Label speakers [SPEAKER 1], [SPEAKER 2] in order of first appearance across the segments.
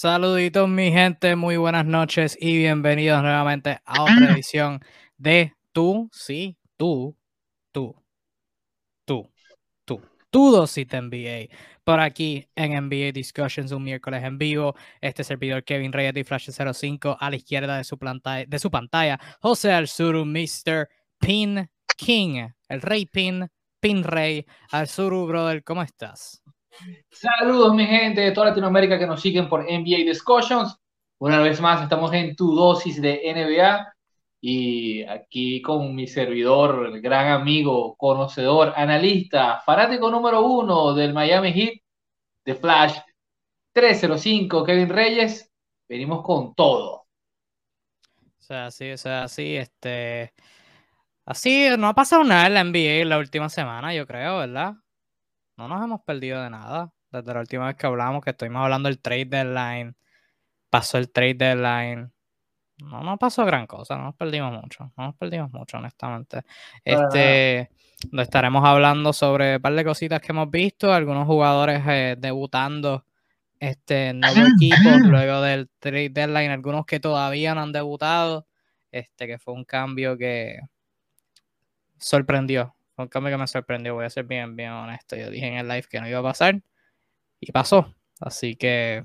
[SPEAKER 1] Saluditos mi gente, muy buenas noches y bienvenidos nuevamente a otra edición de Tú, sí, tú, tú, tú, tú, tu dosis de NBA. Por aquí en NBA Discussions, un miércoles en vivo. Este servidor Kevin Reyes de Flash 05 a la izquierda de su, pantalla, de su pantalla. José Alzuru, Mr. Pin King, el Rey Pin, Pin Rey. Alzuru, brother, ¿cómo estás?
[SPEAKER 2] Saludos, mi gente de toda Latinoamérica que nos siguen por NBA Discussions. Una vez más, estamos en tu dosis de NBA y aquí con mi servidor, el gran amigo, conocedor, analista, fanático número uno del Miami Heat, de Flash 305, Kevin Reyes. Venimos con todo. O
[SPEAKER 1] sea, sí, o sea, sí, este. Así, no ha pasado nada en la NBA la última semana, yo creo, ¿verdad? No nos hemos perdido de nada. Desde la última vez que hablamos, que estuvimos hablando del trade deadline, pasó el trade deadline. No nos pasó gran cosa, no nos perdimos mucho, no nos perdimos mucho, honestamente. Este, estaremos hablando sobre un par de cositas que hemos visto, algunos jugadores eh, debutando este nuevo equipo luego del trade deadline, algunos que todavía no han debutado, este que fue un cambio que sorprendió, un cambio que me sorprendió, voy a ser bien, bien honesto. Yo dije en el live que no iba a pasar y pasó. Así que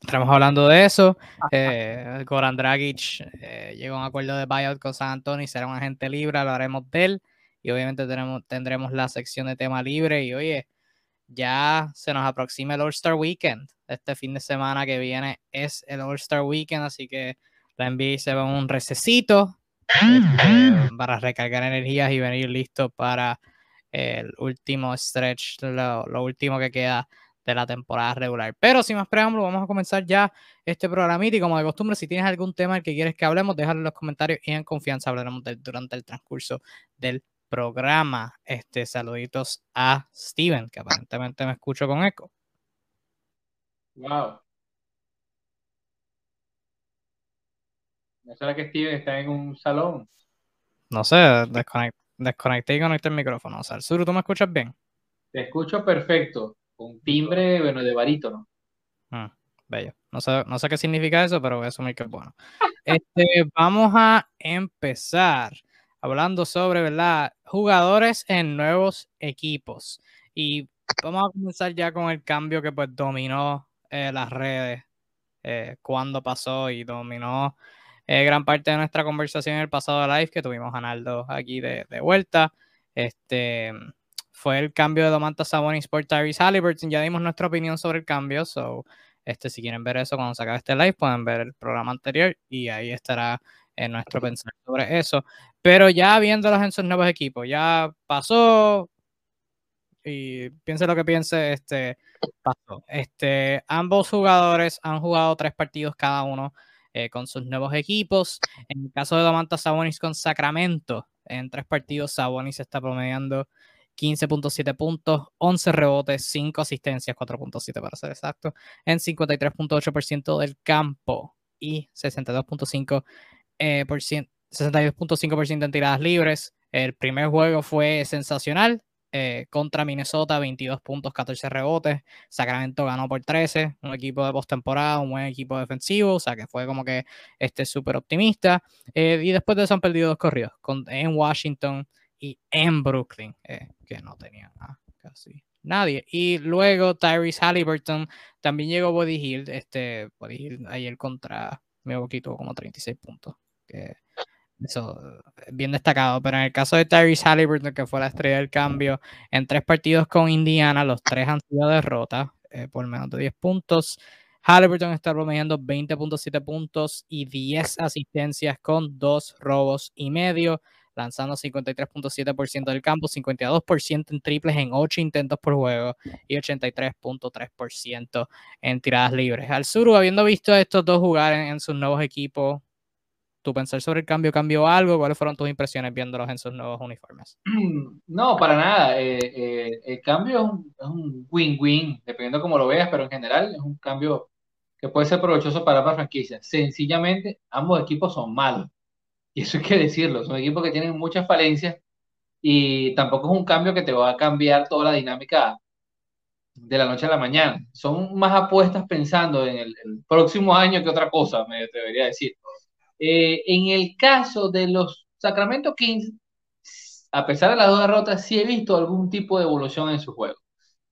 [SPEAKER 1] estamos hablando de eso. Eh, Goran Dragic eh, llegó a un acuerdo de buyout con San Antonio y será un agente libre, hablaremos de él. Y obviamente tenemos, tendremos la sección de tema libre. Y oye, ya se nos aproxima el All-Star Weekend. Este fin de semana que viene es el All-Star Weekend, así que la NBA se va un recesito este, para recargar energías y venir listo para el último stretch, lo, último que queda de la temporada regular. Pero sin más preámbulos, vamos a comenzar ya este programa y como de costumbre, si tienes algún tema que quieres que hablemos, déjalo en los comentarios y en confianza hablaremos durante el transcurso del programa. Este, saluditos a Steven, que aparentemente me escucho con eco.
[SPEAKER 2] Wow. ¿No será que Steven está en un salón?
[SPEAKER 1] No sé, desconecté y conecté el micrófono. O sea, Suru, ¿tú me escuchas bien?
[SPEAKER 2] Te escucho perfecto, con timbre, bueno, de barítono.
[SPEAKER 1] Mm, bello. No sé, no sé qué significa eso, pero voy a asumir que es bueno. Este, vamos a empezar hablando sobre, ¿verdad? Jugadores en nuevos equipos. Y vamos a comenzar ya con el cambio que pues dominó eh, las redes eh, cuando pasó y dominó eh, gran parte de nuestra conversación en el pasado live que tuvimos a Naldo aquí de, vuelta. Este fue el cambio de Domantas Sabonis por Tyrese Halliburton. Ya dimos nuestra opinión sobre el cambio. So, este, si quieren ver eso cuando se acabe este live, pueden ver el programa anterior y ahí estará en nuestro pensar sobre eso. Pero ya viéndolos en sus nuevos equipos, ya pasó. Y piense lo que piense, este pasó. Este, ambos jugadores han jugado tres partidos cada uno eh, con sus nuevos equipos. En el caso de Domantas Sabonis con Sacramento, en tres partidos Sabonis está promediando 15.7 puntos, 11 rebotes, 5 asistencias, 4.7 para ser exacto, en 53.8% del campo y 62.5% eh, 62.5% en tiradas libres. El primer juego fue sensacional, eh, contra Minnesota, 22 puntos, 14 rebotes. Sacramento ganó por 13, un equipo de postemporada, un buen equipo defensivo, o sea que fue como que este súper optimista. Eh, y después de eso han perdido dos corridos en Washington y en Brooklyn, eh, que no tenían casi nadie. Y luego Tyrese Halliburton también llegó Body Hill, este Body Hill ayer contra mi poquito como 36 puntos. Que eso, bien destacado. Pero en el caso de Tyrese Halliburton, que fue la estrella del cambio, en tres partidos con Indiana, los tres han sido derrotas eh, por menos de 10 puntos. Halliburton está promediando 20.7 puntos y 10 asistencias con dos robos y medio, lanzando 53.7% del campo, 52% en triples en 8 intentos por juego y 83.3% en tiradas libres. Al sur, habiendo visto estos dos jugar en sus nuevos equipos, tu pensar sobre el cambio cambió algo? ¿Cuáles fueron tus impresiones viéndolos en sus nuevos uniformes?
[SPEAKER 2] No, para nada. Eh, eh, el cambio es un win-win, dependiendo cómo lo veas, pero en general es un cambio que puede ser provechoso para la franquicia. Sencillamente, ambos equipos son malos. Y eso hay que decirlo. Son equipos que tienen muchas falencias y tampoco es un cambio que te va a cambiar toda la dinámica de la noche a la mañana. Son más apuestas pensando en el, próximo año que otra cosa, me debería decir. Eh, en el caso de los Sacramento Kings, a pesar de las dos derrotas, sí he visto algún tipo de evolución en su juego.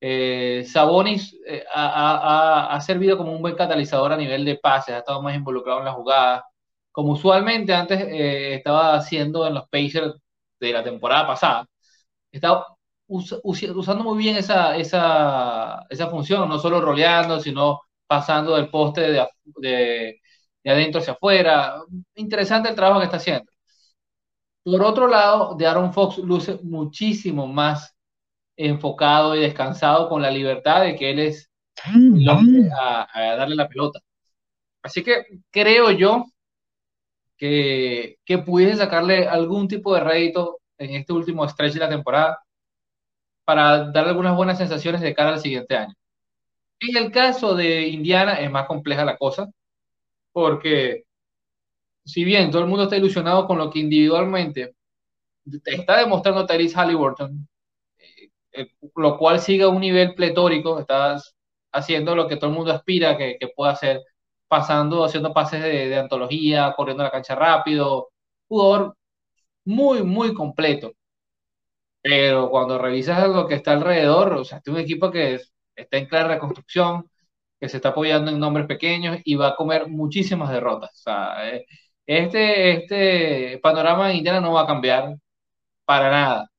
[SPEAKER 2] Eh, Sabonis eh, ha, servido como un buen catalizador a nivel de pases, ha estado más involucrado en la jugada, como usualmente antes eh, estaba haciendo en los Pacers de la temporada pasada. Estaba usando muy bien esa, esa, esa, función, no solo roleando, sino pasando del poste de, de, de adentro hacia afuera. Interesante el trabajo que está haciendo. Por otro lado, de Aaron Fox luce muchísimo más enfocado y descansado con la libertad de que él es el hombre a, darle la pelota. Así que creo yo que, que pudiese sacarle algún tipo de rédito en este último stretch de la temporada para darle algunas buenas sensaciones de cara al siguiente año. En el caso de Indiana es más compleja la cosa, porque si bien todo el mundo está ilusionado con lo que individualmente está demostrando Tyrese Halliburton, eh, lo cual sigue a un nivel pletórico, estás haciendo lo que todo el mundo aspira que, pueda hacer, pasando, haciendo pases de, antología, corriendo la cancha rápido, jugador muy, muy completo. Pero cuando revisas lo que está alrededor, o sea, es un equipo que está en clara reconstrucción, que se está apoyando en nombres pequeños y va a comer muchísimas derrotas. O sea, eh, este, este panorama en Indiana no va a cambiar para nada.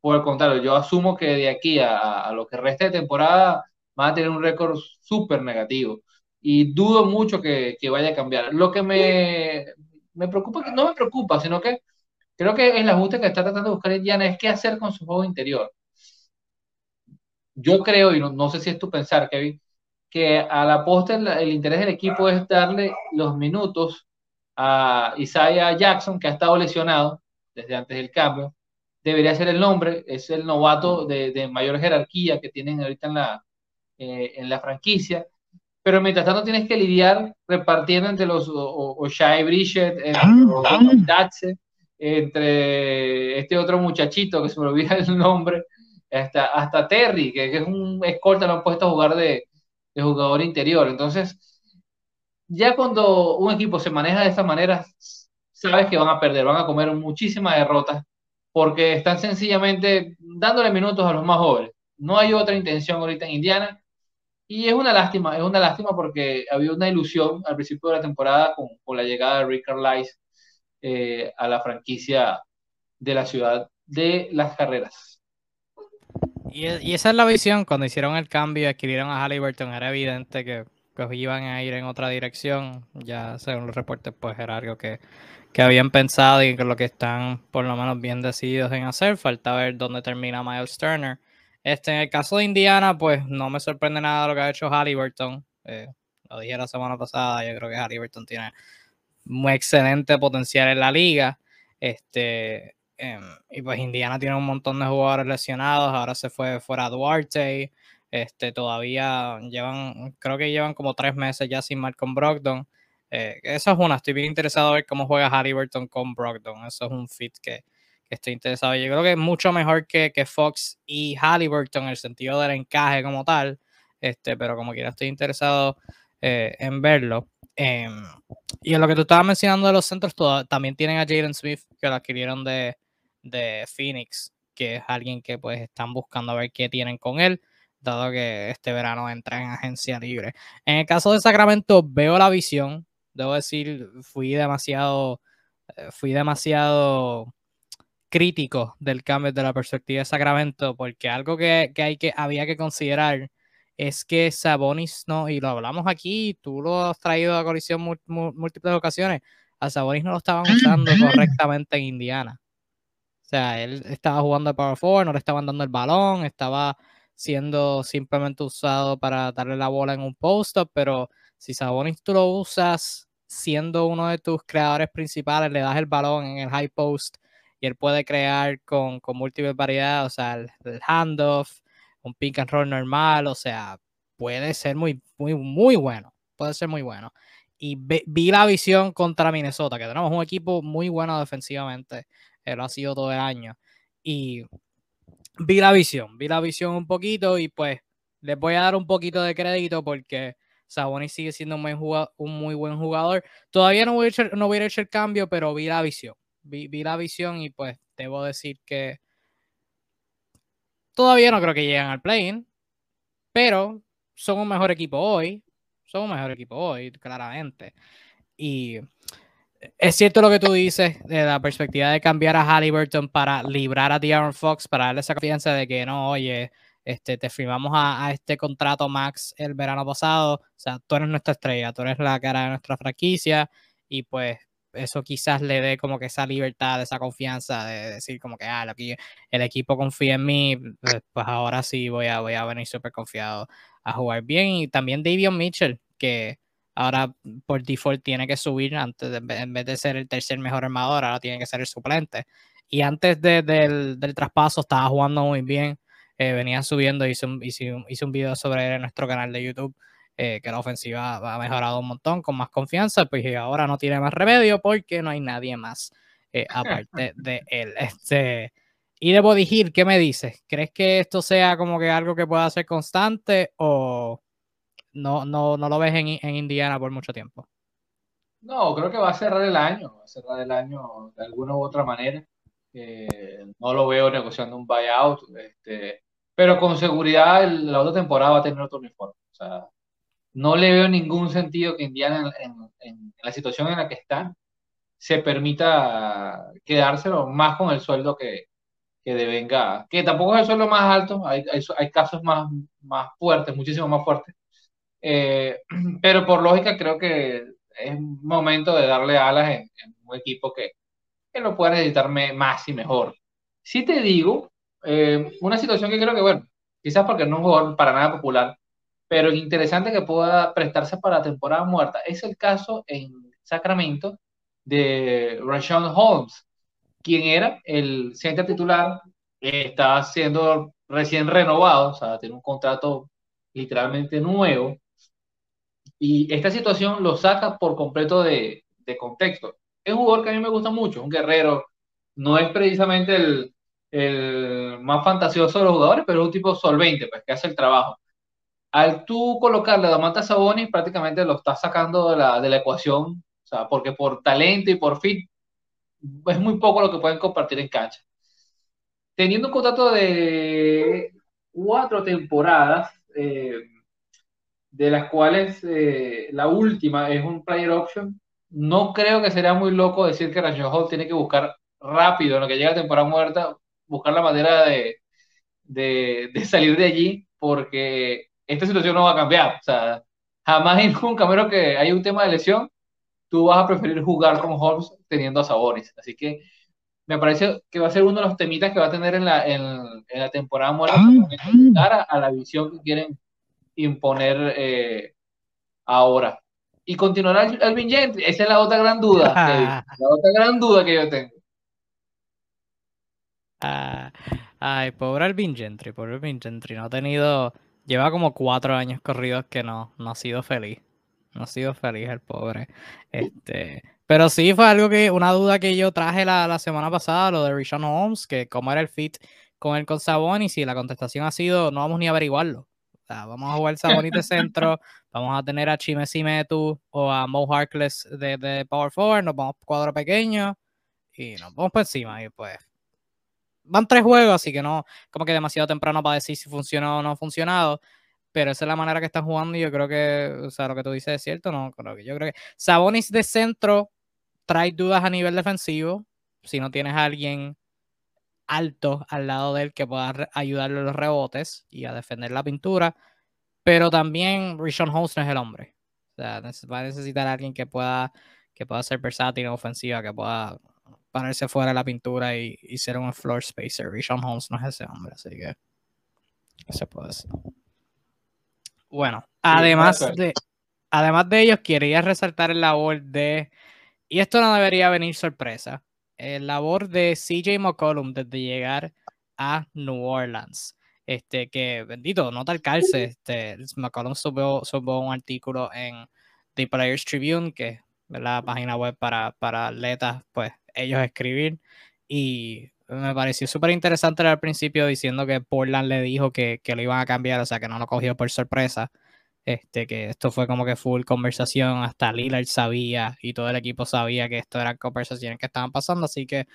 [SPEAKER 2] Por el contrario, yo asumo que de aquí a, lo que resta de temporada va a tener un récord súper negativo. Y dudo mucho que, vaya a cambiar. Lo que me, me preocupa, no me preocupa, sino que creo que el ajuste que está tratando de buscar Indiana es qué hacer con su juego interior. Yo creo, y no, sé si es tu pensar, Kevin, que a la postre el, interés del equipo es darle los minutos a Isaiah Jackson, que ha estado lesionado desde antes del cambio, debería ser el nombre, es el novato de, mayor jerarquía que tienen ahorita en la, eh, en la franquicia, pero mientras tanto tienes que lidiar repartiendo entre los Shai Bridget, entre entre este otro muchachito que se me olvida el nombre, hasta, hasta Terry, que, es un escolta, lo han puesto a jugar de, de jugador interior. Entonces, ya cuando un equipo se maneja de esta manera, sabes que van a perder, van a comer muchísimas derrotas porque están sencillamente dándole minutos a los más jóvenes. No hay otra intención ahorita en Indiana. Y es una lástima, es una lástima porque había una ilusión al principio de la temporada con, con la llegada de Rick Carlisle eh, a la franquicia de la ciudad de las carreras.
[SPEAKER 1] Y, y, esa es la visión, cuando hicieron el cambio y adquirieron a Halliburton, era evidente que, que iban a ir en otra dirección. Ya según los reportes, pues era algo que que habían pensado y que lo que están por lo menos bien decididos en hacer. Falta ver dónde termina Miles Turner. Este, en el caso de Indiana, pues no me sorprende nada lo que ha hecho Halliburton. Eh, lo dije la semana pasada, yo creo que Halliburton tiene un excelente potencial en la liga. Este, em, y pues Indiana tiene un montón de jugadores lesionados. Ahora se fue fuera Duarte. Este, todavía llevan, creo que llevan como tres meses ya sin Malcolm Brogdon. Eh, eso es una, estoy bien interesado a ver cómo juega Halliburton con Brogdon. Eso es un fit que, estoy interesado. Yo creo que es mucho mejor que, Fox y Halliburton en el sentido del encaje como tal. Este, pero como quiera, estoy interesado eh, en verlo. Em, y en lo que tú estabas mencionando de los centros, también tienen a Jaden Smith, que lo adquirieron de, de Phoenix, que es alguien que pues están buscando a ver qué tienen con él dado que este verano entra en agencia libre. En el caso de Sacramento, veo la visión, debo decir, fui demasiado, eh, fui demasiado crítico del cambio de la perspectiva de Sacramento, porque algo que, hay que había que considerar es que Sabonis, no, y lo hablamos aquí, tú lo has traído a colisión múltiples ocasiones, a Sabonis no lo estaban usando correctamente en Indiana. O sea, él estaba jugando el power forward, no le estaban dando el balón, estaba siendo simplemente usado para darle la bola en un post-up, pero si Sabonis tú lo usas siendo uno de tus creadores principales, le das el balón en el high post y él puede crear con, con múltiples variedades, o sea, el, handoff, un pick and roll normal, o sea, puede ser muy, muy, muy bueno, puede ser muy bueno. Y vi la visión contra Minnesota, que tenemos un equipo muy bueno defensivamente, él ha sido todo el año. Y vi la visión, vi la visión un poquito y pues les voy a dar un poquito de crédito porque Sabonis sigue siendo un, un muy buen jugador. Todavía no, voy a hecho, no hubiera hecho el cambio, pero vi la visión. Vi, vi, la visión y pues debo decir que todavía no creo que lleguen al play-in, pero son un mejor equipo hoy. Son un mejor equipo hoy, claramente. Y es cierto lo que tú dices de la perspectiva de cambiar a Halliburton para librar a De'Aaron Fox, para darle esa confianza de que no, oye, este, te firmamos a, este contrato max el verano pasado, o sea, tú eres nuestra estrella, tú eres la cara de nuestra franquicia y pues eso quizás le dé como que esa libertad, esa confianza de decir como que, ah, aquí el equipo confía en mí, pues, pues ahora sí voy a, voy a venir súper confiado a jugar bien. Y también Davion Mitchell, que ahora por default tiene que subir antes de, en vez de ser el tercer mejor armador, ahora tiene que ser el suplente. Y antes del, del, traspaso estaba jugando muy bien. Eh, venía subiendo, hice un, hice, un, video sobre él en nuestro canal de YouTube, eh, que la ofensiva ha mejorado un montón, con más confianza, pues ahora no tiene más remedio porque no hay nadie más eh, aparte de él. Este, y de Body ¿qué me dices? ¿Crees que esto sea como que algo que pueda ser constante o no, no, no lo ves en, en Indiana por mucho tiempo?
[SPEAKER 2] No, creo que va a cerrar el año, va a cerrar el año de alguna u otra manera. no lo veo negociando un buyout. Este, pero con seguridad la otra temporada va a tener otro uniforme. O sea, no le veo ningún sentido que Indiana, en, la situación en la que está, se permita quedárselo más con el sueldo que, que devenga, que tampoco es el sueldo más alto, hay, hay, casos más, más fuertes, muchísimo más fuertes, eh, pero por lógica creo que es momento de darle alas en, un equipo que, que, lo pueda necesitar más y mejor. Si te digo, eh, una situación que creo que, bueno, quizás porque no es un jugador para nada popular, pero interesante que pueda prestarse para la temporada muerta, es el caso en Sacramento de Rashawn Holmes, quien era el centro titular, está siendo recién renovado, o sea, tiene un contrato literalmente nuevo, y esta situación lo saca por completo de, de contexto. Es un jugador que a mí me gusta mucho, un guerrero, no es precisamente el, el más fantasioso de los jugadores, pero es un tipo solvente, pues que hace el trabajo. Al tú colocarle a Damantas Sabonis, prácticamente lo estás sacando de la, de la ecuación, o sea, porque por talento y por fit es muy poco lo que pueden compartir en cancha. Teniendo un contrato de cuatro temporadas, eh, de las cuales eh, la última es un player option, no creo que sería muy loco decir que Rashon Hall tiene que buscar rápido en lo que llega a temporada muerta buscar la manera de, de, salir de allí, porque esta situación no va a cambiar. O sea, jamás en un camino que hay un tema de lesión, tú vas a preferir jugar con Holmes teniendo a Sabonis. Así que me parece que va a ser uno de los temitas que va a tener en la, en, la temporada muerta cara a la visión que quieren imponer eh, ahora. Y continuará Alvin Gentry. Esa es la otra gran duda. la otra gran duda que yo tengo.
[SPEAKER 1] Ah, ay, pobre Alvin Gentry, pobre Alvin Gentry. No ha tenido. Lleva como cuatro años corridos que no, no ha sido feliz. No ha sido feliz el pobre. Este. Pero sí fue algo que, una duda que yo traje la, la semana pasada, lo de Rishon Holmes, que cómo era el fit con el con Sabonis, y la contestación ha sido, no vamos ni a averiguarlo. Vamos a jugar Sabonis de centro, vamos a tener a Chime Simetu o a Mo Harkless de, de Power Forward, nos vamos cuadro pequeño y nos vamos por encima y pues van tres juegos, así que no, como que demasiado temprano para decir si funcionó o no ha funcionado. Pero esa es la manera que están jugando y yo creo que, o sea, lo que tú dices es cierto, ¿no? Creo que yo creo que Sabonis de centro trae dudas a nivel defensivo. Si no tienes a alguien alto al lado de él que pueda ayudarle a los rebotes y a defender la pintura. Pero también Rishon Holmes no es el hombre. O sea, va a necesitar a alguien que pueda, que pueda ser versátil en ofensiva, que pueda pararse fuera de la pintura y, ser un floor spacer. Rishon Holmes no es ese hombre, así que se puede. Bueno, además de, además de ellos, quería resaltar el labor de, y esto no debería venir sorpresa, el labor de CJ McCollum desde llegar a New Orleans. Este, que bendito, no tal calce. Este, McCollum subió, subió un artículo en The Players Tribune, que es la página web para, para atletas, pues ellos escribir y me pareció súper interesante al principio diciendo que Portland le dijo que, que, lo iban a cambiar, o sea, que no lo cogió por sorpresa. Este, que esto fue como que full conversación, hasta Lillard sabía y todo el equipo sabía que esto eran conversaciones que estaban pasando, así que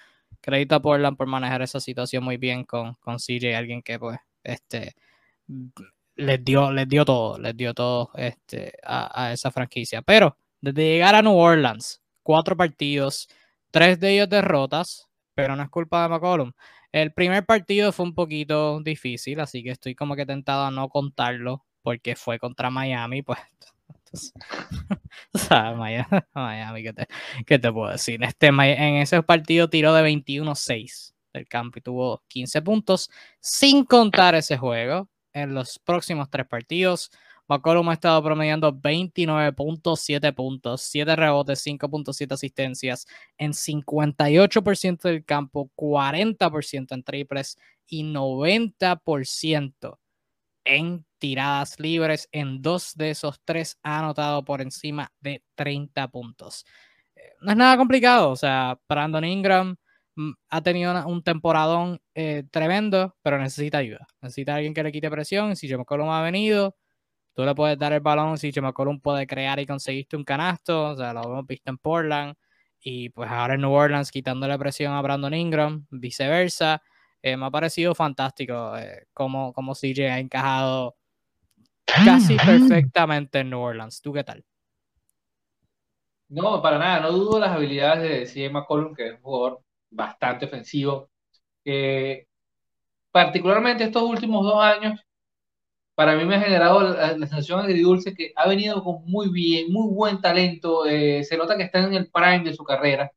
[SPEAKER 1] crédito a Portland por manejar esa situación muy bien con, con CJ, alguien que pues, este, les dio, les dio todo, les dio todo este, a, a esa franquicia. Pero desde llegar a New Orleans, cuatro partidos, tres de ellos derrotas, pero no es culpa de McCollum. El primer partido fue un poquito difícil, así que estoy como que tentado a no contarlo porque fue contra Miami, pues. o sea, Miami, ¿qué, te, ¿qué, te, puedo decir? Este, en ese partido tiró de 21-6 del campo y tuvo 15 puntos, sin contar ese juego. En los próximos tres partidos, McCollum ha estado promediando 29.7 puntos, 7 rebotes, 5.7 asistencias en 58% del campo, 40% en triples y 90% en tiradas libres. En dos de esos tres ha anotado por encima de 30 puntos. Eh, no es nada complicado, o sea, Brandon Ingram mm, ha tenido un temporadón eh, tremendo, pero necesita ayuda. Necesita alguien que le quite presión. Si Jim McCollum ha venido, Tú le puedes dar el balón si McCollum puede crear y conseguiste un canasto. O sea, lo hemos visto en Portland. Y pues ahora en New Orleans quitándole presión a Brandon Ingram, viceversa. Eh, me ha parecido fantástico eh, cómo, cómo CJ ha encajado casi perfectamente en New Orleans. ¿Tú qué tal?
[SPEAKER 2] No, para nada. No dudo las habilidades de CJ McCollum, que es un jugador bastante ofensivo. particularmente estos últimos dos años para mí me ha generado la, sensación agridulce que ha venido con muy bien, muy buen talento. Eh, se nota que está en el prime de su carrera,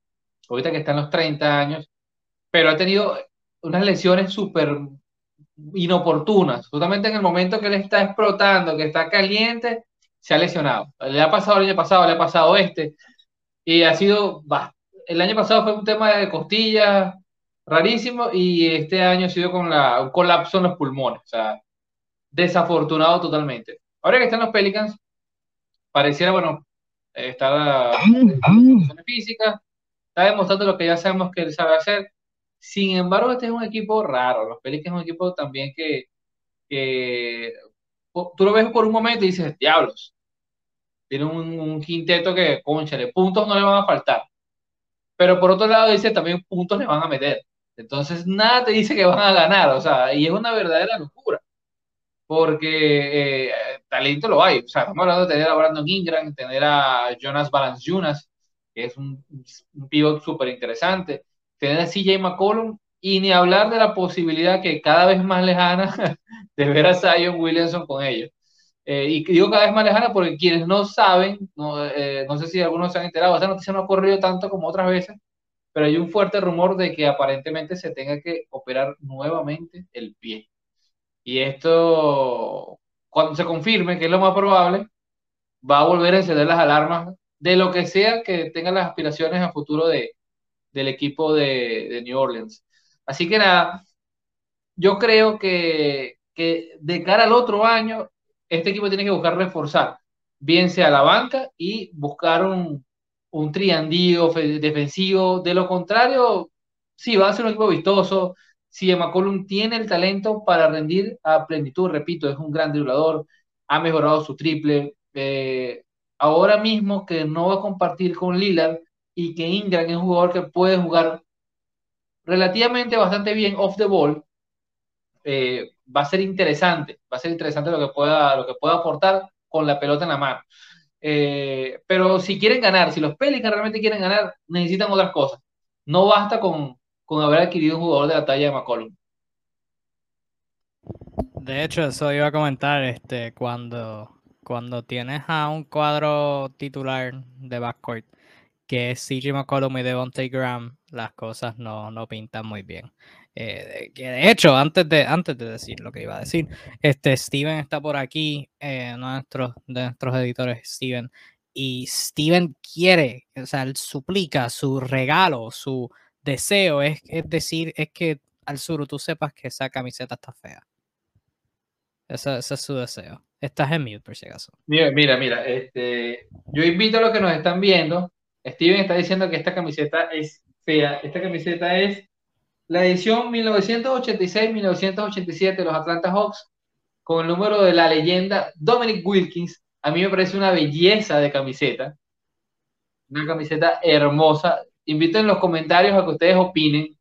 [SPEAKER 2] ahorita que está en los 30 años, pero ha tenido unas lesiones súper inoportunas. Justamente en el momento que él está explotando, que está caliente, se ha lesionado. Le ha pasado el año pasado, le ha pasado este, y ha sido, bah, el año pasado fue un tema de costillas rarísimo y este año ha sido con la, un colapso en los pulmones. O sea, desafortunado totalmente. Ahora que están los Pelicans, pareciera, bueno, está en condiciones físicas, está demostrando lo que ya sabemos que él sabe hacer. Sin embargo, este es un equipo raro. Los Pelicans es un equipo también que, tú lo ves por un momento y dices, diablos. Tiene un, quinteto que, conchale, puntos no le van a faltar. Pero por otro lado, dice también puntos le van a meter. Entonces, nada te dice que van a ganar. O sea, y es una verdadera locura porque eh, talento lo hay. O sea, estamos hablando de tener a Brandon Ingram, tener a Jonas Jonas, que es un, un pivot súper interesante, tener a CJ McCollum, y ni hablar de la posibilidad que cada vez más lejana de ver a Zion Williamson con ellos. Eh, y digo cada vez más lejana porque quienes no saben, no, eh, no sé si algunos se han enterado, esa noticia no ha ocurrido tanto como otras veces, pero hay un fuerte rumor de que aparentemente se tenga que operar nuevamente el pie. Y esto, cuando se confirme, que es lo más probable, va a volver a encender las alarmas de lo que sea que tenga las aspiraciones a futuro de, del equipo de, New Orleans. Así que nada, yo creo que, que de cara al otro año, este equipo tiene que buscar reforzar, bien sea la banca y buscar un, un triandillo defensivo. De lo contrario, sí, va a ser un equipo vistoso, si McCollum tiene el talento para rendir a plenitud, repito, es un gran driblador, ha mejorado su triple. Eh, ahora mismo que no va a compartir con Lillard y que Ingram es un jugador que puede jugar relativamente bastante bien off the ball, eh, va a ser interesante, va a ser interesante lo que pueda, lo que pueda aportar con la pelota en la mano. Eh, pero si quieren ganar, si los Pelicans realmente quieren ganar, necesitan otras cosas. No basta con, con haber adquirido un jugador de la talla de McCollum.
[SPEAKER 1] De hecho, eso iba a comentar, este, cuando, cuando tienes a un cuadro titular de backcourt que es CJ McCollum y Devontae Graham, las cosas no, no pintan muy bien. Eh, que de hecho, antes de, antes de decir lo que iba a decir, este Steven está por aquí, eh, de nuestros editores, Steven, y Steven quiere, o sea, él suplica su regalo, su, deseo es, decir, es que al sur tú sepas que esa camiseta está fea. Ese, es su deseo. Estás en mute, por si acaso.
[SPEAKER 2] Mira, mira, mira, este, yo invito a los que nos están viendo. Steven está diciendo que esta camiseta es fea. Esta camiseta es la edición 1986-1987 de los Atlanta Hawks, con el número de la leyenda Dominic Wilkins, a mí me parece una belleza de camiseta. Una camiseta hermosa. Invito en los comentarios a que ustedes opinen.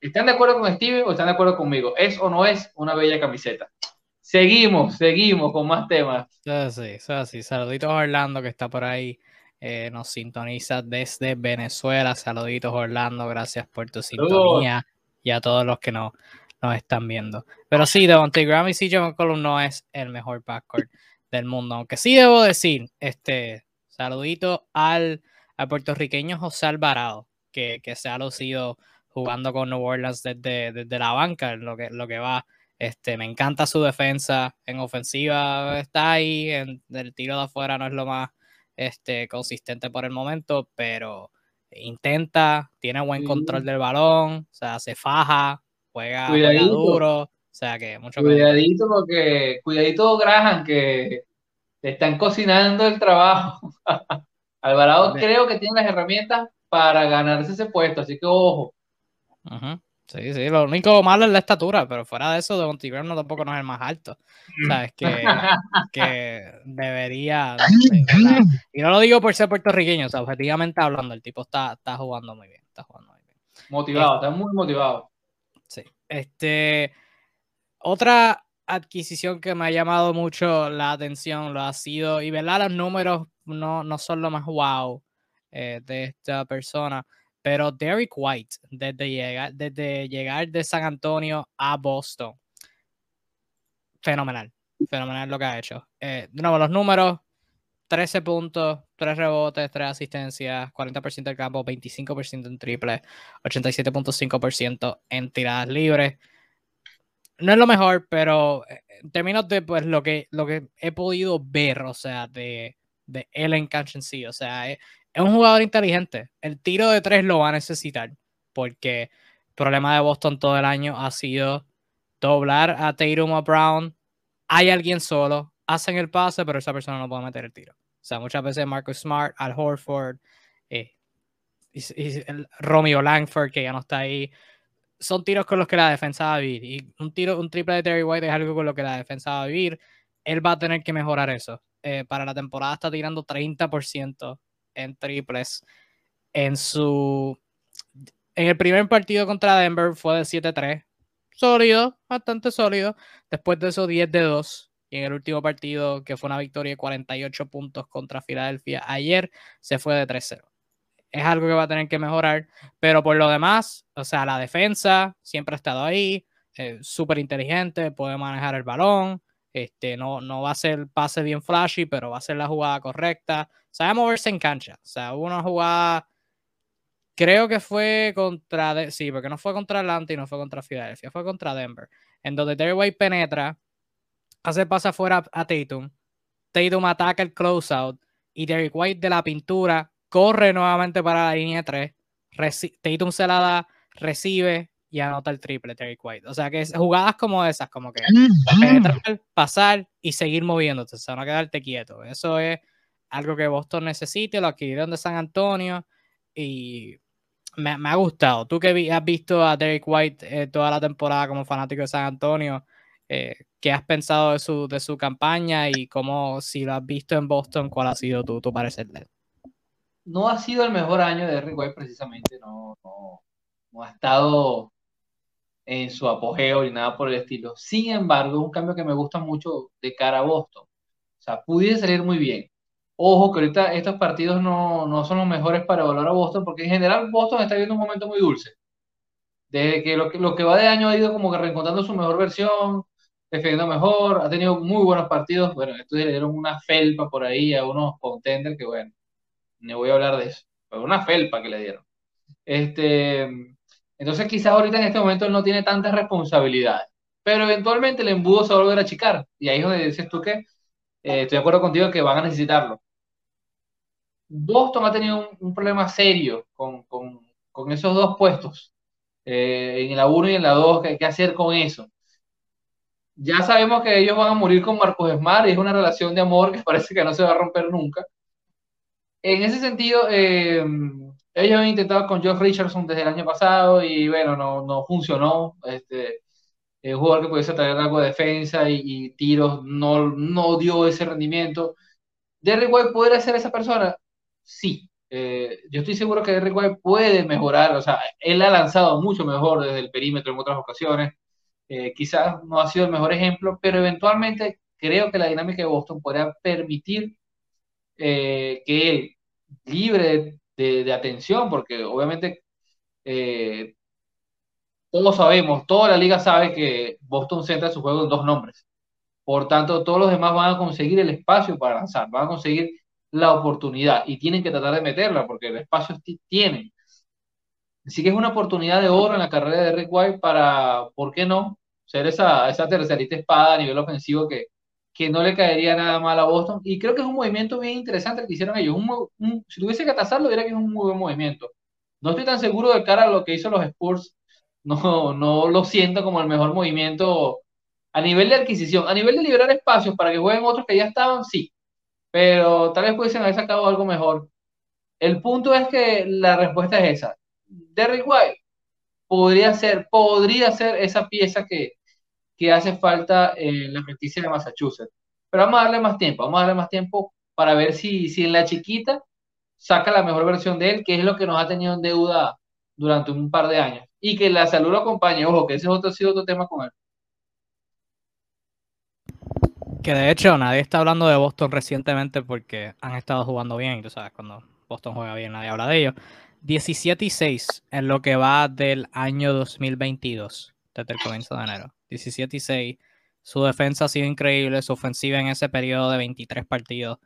[SPEAKER 2] ¿Están de acuerdo con Steve o están de acuerdo conmigo? ¿Es o no es una bella camiseta? Seguimos, seguimos con más temas.
[SPEAKER 1] Sí, sí. Saluditos a Orlando que está por ahí. Eh, nos sintoniza desde Venezuela. Saluditos Orlando, gracias por tu sintonía y a todos los que no, nos están viendo. Pero sí, Devontae Graham y CJ McCollum no es el mejor backcourt del mundo. Aunque sí debo decir, este, saludito al, puertorriqueño José Alvarado, que, se ha lucido jugando con New Orleans desde, desde la banca, lo que, lo que va. Este, me encanta su defensa en ofensiva, está ahí, en el tiro de afuera no es lo más este, consistente por el momento, pero intenta, tiene buen control del balón, o sea, se faja, juega, duro, o sea que mucho
[SPEAKER 2] Cuidadito porque, cuidadito Graham, que te están cocinando el trabajo. Alvarado creo que tiene las herramientas para ganarse ese puesto, así que ojo.
[SPEAKER 1] Sí, sí, lo único malo es la estatura, pero fuera de eso, de Graham no tampoco no es el más alto. Sabes que, que debería. y no lo digo por ser puertorriqueño, o sea, objetivamente hablando, el tipo está, está jugando muy bien. Está jugando muy bien.
[SPEAKER 2] Motivado, está muy motivado.
[SPEAKER 1] Sí. Este. Otra adquisición que me ha llamado mucho la atención lo ha sido, y verdad, los números no, no son lo más wow eh, de esta persona pero Derek White, desde llegar, desde llegar de San Antonio a Boston, fenomenal. Fenomenal lo que ha hecho. Eh, de nuevo, los números: 13 puntos, 3 rebotes, 3 asistencias, 40% del campo, 25% en triple, 87.5% en tiradas libres. No es lo mejor, pero eh, en términos de pues, lo, que, lo que he podido ver, o sea, de, de él en cancha en sí, o sea, es, es un jugador inteligente. El tiro de tres lo va a necesitar porque el problema de Boston todo el año ha sido doblar a Tatum o Brown. Hay alguien solo, hacen el pase, pero esa persona no puede meter el tiro. O sea, muchas veces Marcus Smart, Al Horford, eh, y, Romeo Langford, que ya no está ahí, son tiros con los que la defensa va a vivir. Y un tiro, un triple de Terry White es algo con lo que la defensa va a vivir. Él va a tener que mejorar eso. Eh, para la temporada está tirando 30% en triples. En su. En el primer partido contra Denver fue de 7-3. Sólido, bastante sólido. Después de eso, 10 de 2. Y en el último partido, que fue una victoria de 48 puntos contra Filadelfia ayer, se fue de 3-0. Es algo que va a tener que mejorar. Pero por lo demás, o sea, la defensa siempre ha estado ahí. Eh, súper inteligente, puede manejar el balón. Este, no, no va a ser pase bien flashy, pero va a ser la jugada correcta. Sabe moverse en cancha. O sea, hubo una jugada, creo que fue contra, sí, porque no fue contra Atlanta y no fue contra Filadelfia, fue contra Denver, en donde Terry White penetra, hace pase afuera a Tatum, Tatum ataca el closeout y Terry White de la pintura corre nuevamente para la línea 3, Tatum se la da, recibe, y anota el triple Terry White. O sea que jugadas como esas, como que penetrar, pasar y seguir moviéndote, o sea, no quedarte quieto. Eso es algo que Boston necesite, lo adquirieron de San Antonio y me, ha gustado. Tú que has visto a Derek White eh, toda la temporada como fanático de San Antonio, eh, ¿qué has pensado de su, de su campaña y cómo, si lo has visto en Boston, cuál ha sido tu, tu parecer de él?
[SPEAKER 2] No ha sido el mejor año de Derek White precisamente, no, no, no ha estado en su apogeo y nada por el estilo. Sin embargo, un cambio que me gusta mucho de cara a Boston. O sea, pudiese salir muy bien. Ojo que ahorita estos partidos no, no son los mejores para evaluar a Boston, porque en general Boston está viviendo un momento muy dulce. Desde que lo, que lo que va de año ha ido como que reencontrando su mejor versión, defendiendo mejor, ha tenido muy buenos partidos. Bueno, estos le dieron una felpa por ahí a unos contenders que, bueno, ni voy a hablar de eso, pero una felpa que le dieron. Este, entonces quizás ahorita en este momento él no tiene tantas responsabilidades, pero eventualmente el embudo se va a volver a achicar. Y ahí es donde dices tú que eh, estoy de acuerdo contigo que van a necesitarlo. Boston ha tenido un, problema serio con, esos dos puestos, eh, en la 1 y en la 2, ¿qué, hacer con eso? Ya sabemos que ellos van a morir con Marcos Smart y es una relación de amor que parece que no se va a romper nunca. En ese sentido, eh, ellos han intentado con Josh Richardson desde el año pasado y bueno, no, no funcionó. Este, un jugador que pudiese traer algo de defensa y, tiros no, no dio ese rendimiento. ¿Derrick White podría ser esa persona? Sí. Eh, yo estoy seguro que Derrick White puede mejorar. O sea, él ha lanzado mucho mejor desde el perímetro en otras ocasiones. Eh, quizás no ha sido el mejor ejemplo, pero eventualmente creo que la dinámica de Boston podría permitir eh, que él, libre de, atención, porque obviamente eh, todos sabemos, toda la liga sabe que Boston centra su juego en dos nombres. Por tanto, todos los demás van a conseguir el espacio para lanzar, van a conseguir la oportunidad y tienen que tratar de meterla porque el espacio tienen. Así que es una oportunidad de oro en la carrera de Rick White para, ¿por qué no? Ser esa, esa tercerita espada a nivel ofensivo que, que no le caería nada mal a Boston. Y creo que es un movimiento bien interesante el que hicieron ellos. si tuviese que tasarlo, diría que es un muy buen movimiento. No estoy tan seguro de cara a lo que hizo los Spurs. No, no lo siento como el mejor movimiento a nivel de adquisición. A nivel de liberar espacios para que jueguen otros que ya estaban, sí. Pero tal vez pudiesen haber sacado algo mejor. El punto es que la respuesta es esa. Derrick White podría ser, podría ser esa pieza que, que hace falta en la franquicia de Massachusetts. Pero vamos a darle más tiempo, vamos a darle más tiempo para ver si, si en la chiquita saca la mejor versión de él, que es lo que nos ha tenido en deuda durante un par de años. Y que la salud lo acompañe, ojo, que ese es otro, ha sido otro tema con él.
[SPEAKER 1] Que de hecho nadie está hablando de Boston recientemente porque han estado jugando bien, y tú sabes, cuando Boston juega bien nadie habla de ellos. 17 y 6 en lo que va del año 2022, desde el comienzo de enero. 17 y 6. Su defensa ha sido increíble, su ofensiva en ese periodo de 23 partidos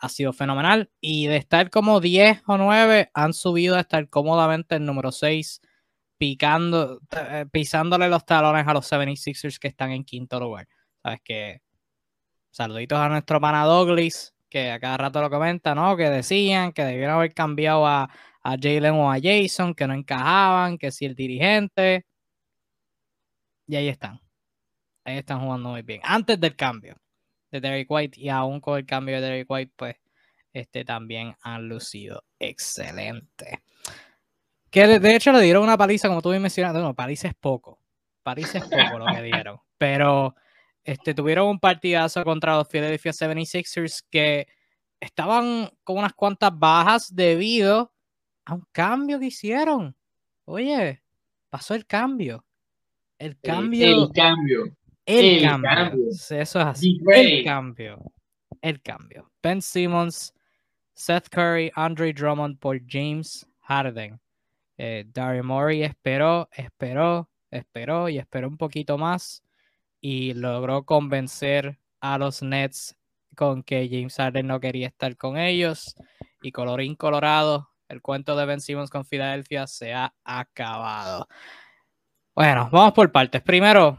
[SPEAKER 1] ha sido fenomenal. Y de estar como 10 o 9, han subido a estar cómodamente el número 6, picando, eh, pisándole los talones a los 76ers que están en quinto lugar. Sabes que saluditos a nuestro pana Douglas, que a cada rato lo comenta, ¿no? Que decían que debieron haber cambiado a, a Jalen o a Jason, que no encajaban, que si el dirigente. Y ahí están están jugando muy bien. Antes del cambio de Derek White y aún con el cambio de Derek White, pues este también han lucido excelente. Que de, hecho le dieron una paliza, como tú mencionaste. No, paliza es poco. Paliza es poco lo que dieron. Pero este, tuvieron un partidazo contra los Philadelphia 76ers que estaban con unas cuantas bajas debido a un cambio que hicieron. Oye, pasó el cambio. El cambio.
[SPEAKER 2] el cambio.
[SPEAKER 1] El, cambio. Eso es así. El cambio. El cambio. Ben Simmons, Seth Curry, Andre Drummond por James Harden. Eh, Daryl Morey esperó, esperó, esperó y esperó un poquito más y logró convencer a los Nets con que James Harden no quería estar con ellos y colorín colorado, el cuento de Ben Simmons con Filadelfia se ha acabado. Bueno, vamos por partes. Primero,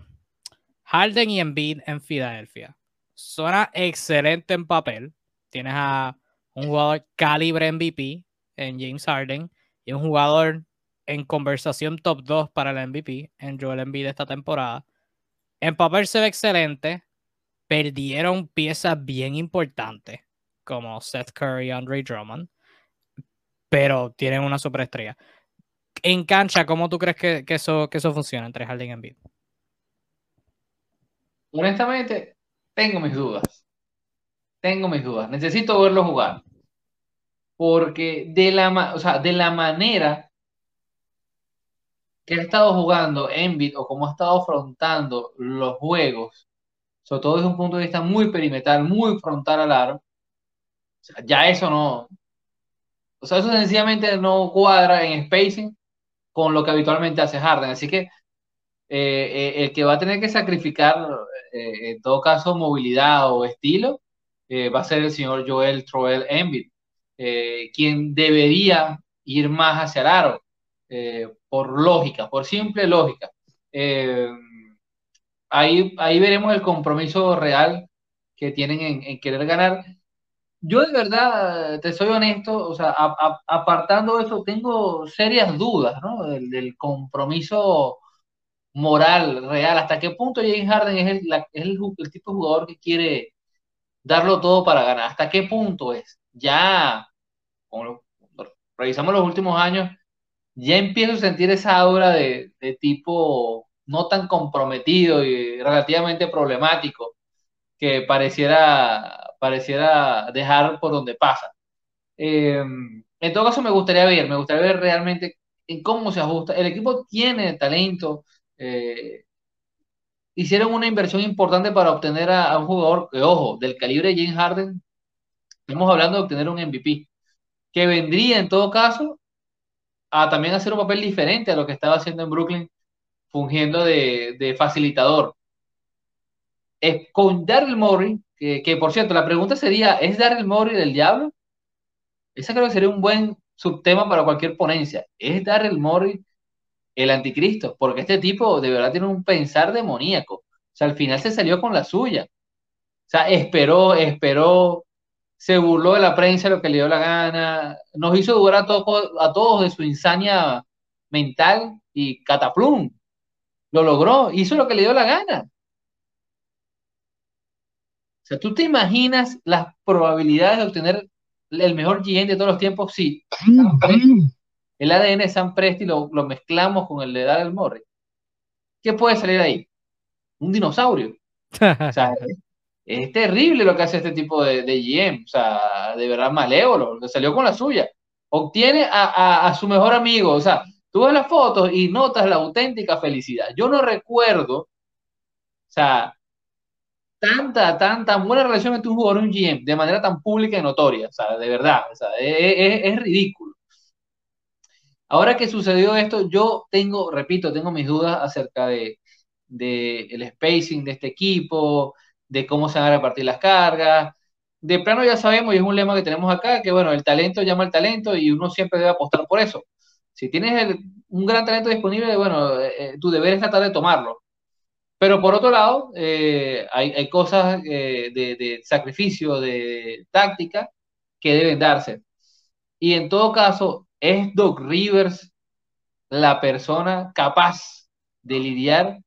[SPEAKER 1] Harden y Embiid en Filadelfia. Suena excelente en papel. Tienes a un jugador calibre MVP en James Harden y un jugador en conversación top 2 para el MVP en Joel Embiid esta temporada. En papel se ve excelente. Perdieron piezas bien importantes como Seth Curry y Andre Drummond, pero tienen una superestrella. En cancha, ¿cómo tú crees que, eso, que eso funciona entre Harden y Embiid?
[SPEAKER 2] Honestamente, tengo mis dudas. Tengo mis dudas. Necesito verlo jugar. Porque de la, o sea, de la manera que ha estado jugando Embiid o cómo ha estado afrontando los juegos, sobre todo desde un punto de vista muy perimetral, muy frontal al aro, o sea, ya eso no, o sea, eso sencillamente no cuadra en spacing con lo que habitualmente hace Harden. Así que eh, eh, el que va a tener que sacrificar, eh, en todo caso, movilidad o estilo, va a ser el señor Joel Troel Embiid, quien debería ir más hacia el aro, por lógica, por simple lógica. ahí, ahí veremos el compromiso real que tienen en, querer ganar. Yo de verdad, te soy honesto, o sea, apartando eso, tengo serias dudas, ¿no? del compromiso moral, real, hasta qué punto James Harden es el, el, tipo de jugador que quiere darlo todo para ganar, hasta qué punto es. Ya, revisamos los últimos años, ya empiezo a sentir esa aura de, de tipo no tan comprometido y relativamente problemático que pareciera, pareciera dejar por donde pasa. Eh, en todo caso, me gustaría ver, me gustaría ver realmente en cómo se ajusta. El equipo tiene talento. Eh, hicieron una inversión importante para obtener a, un jugador, que, ojo, del calibre de James Harden. Estamos hablando de obtener un MVP, que vendría en todo caso a también hacer un papel diferente a lo que estaba haciendo en Brooklyn, fungiendo de, facilitador. Es con Daryl Morey, que, por cierto, la pregunta sería, ¿es Daryl Morey del diablo? Ese creo que sería un buen subtema para cualquier ponencia. ¿Es Daryl Morey el anticristo? Porque este tipo de verdad tiene un pensar demoníaco. O sea, al final se salió con la suya. O sea, esperó, esperó, se burló de la prensa lo que le dio la gana, nos hizo dudar a todos, a todos de su insania mental y cataplum. Lo logró, hizo lo que le dio la gana. O sea, ¿tú te imaginas las probabilidades de obtener el mejor GM de todos los tiempos, sí. El ADN de Sam Presti lo, lo mezclamos con el de Daryl Morris. ¿Qué puede salir ahí? Un dinosaurio. o sea, es, terrible lo que hace este tipo de, de GM. O sea, de verdad malévolo. Le salió con la suya. Obtiene a, a, a su mejor amigo. O sea, tú ves las fotos y notas la auténtica felicidad. Yo no recuerdo, o sea, tanta, tanta buena relación entre un jugador y un GM de manera tan pública y notoria, o sea, de verdad, o sea, es, es, ridículo. Ahora que sucedió esto, yo tengo, repito, tengo mis dudas acerca de, el spacing de este equipo, de cómo se van a repartir las cargas. De plano ya sabemos, y es un lema que tenemos acá, que bueno, el talento llama al talento y uno siempre debe apostar por eso. Si tienes un gran talento disponible, bueno, eh, eh, tu deber es tratar de tomarlo. Pero por otro lado, eh, hay, cosas eh, de, sacrificio, de táctica, que deben darse. Y en todo caso, ¿es Doc Rivers la persona capaz de lidiar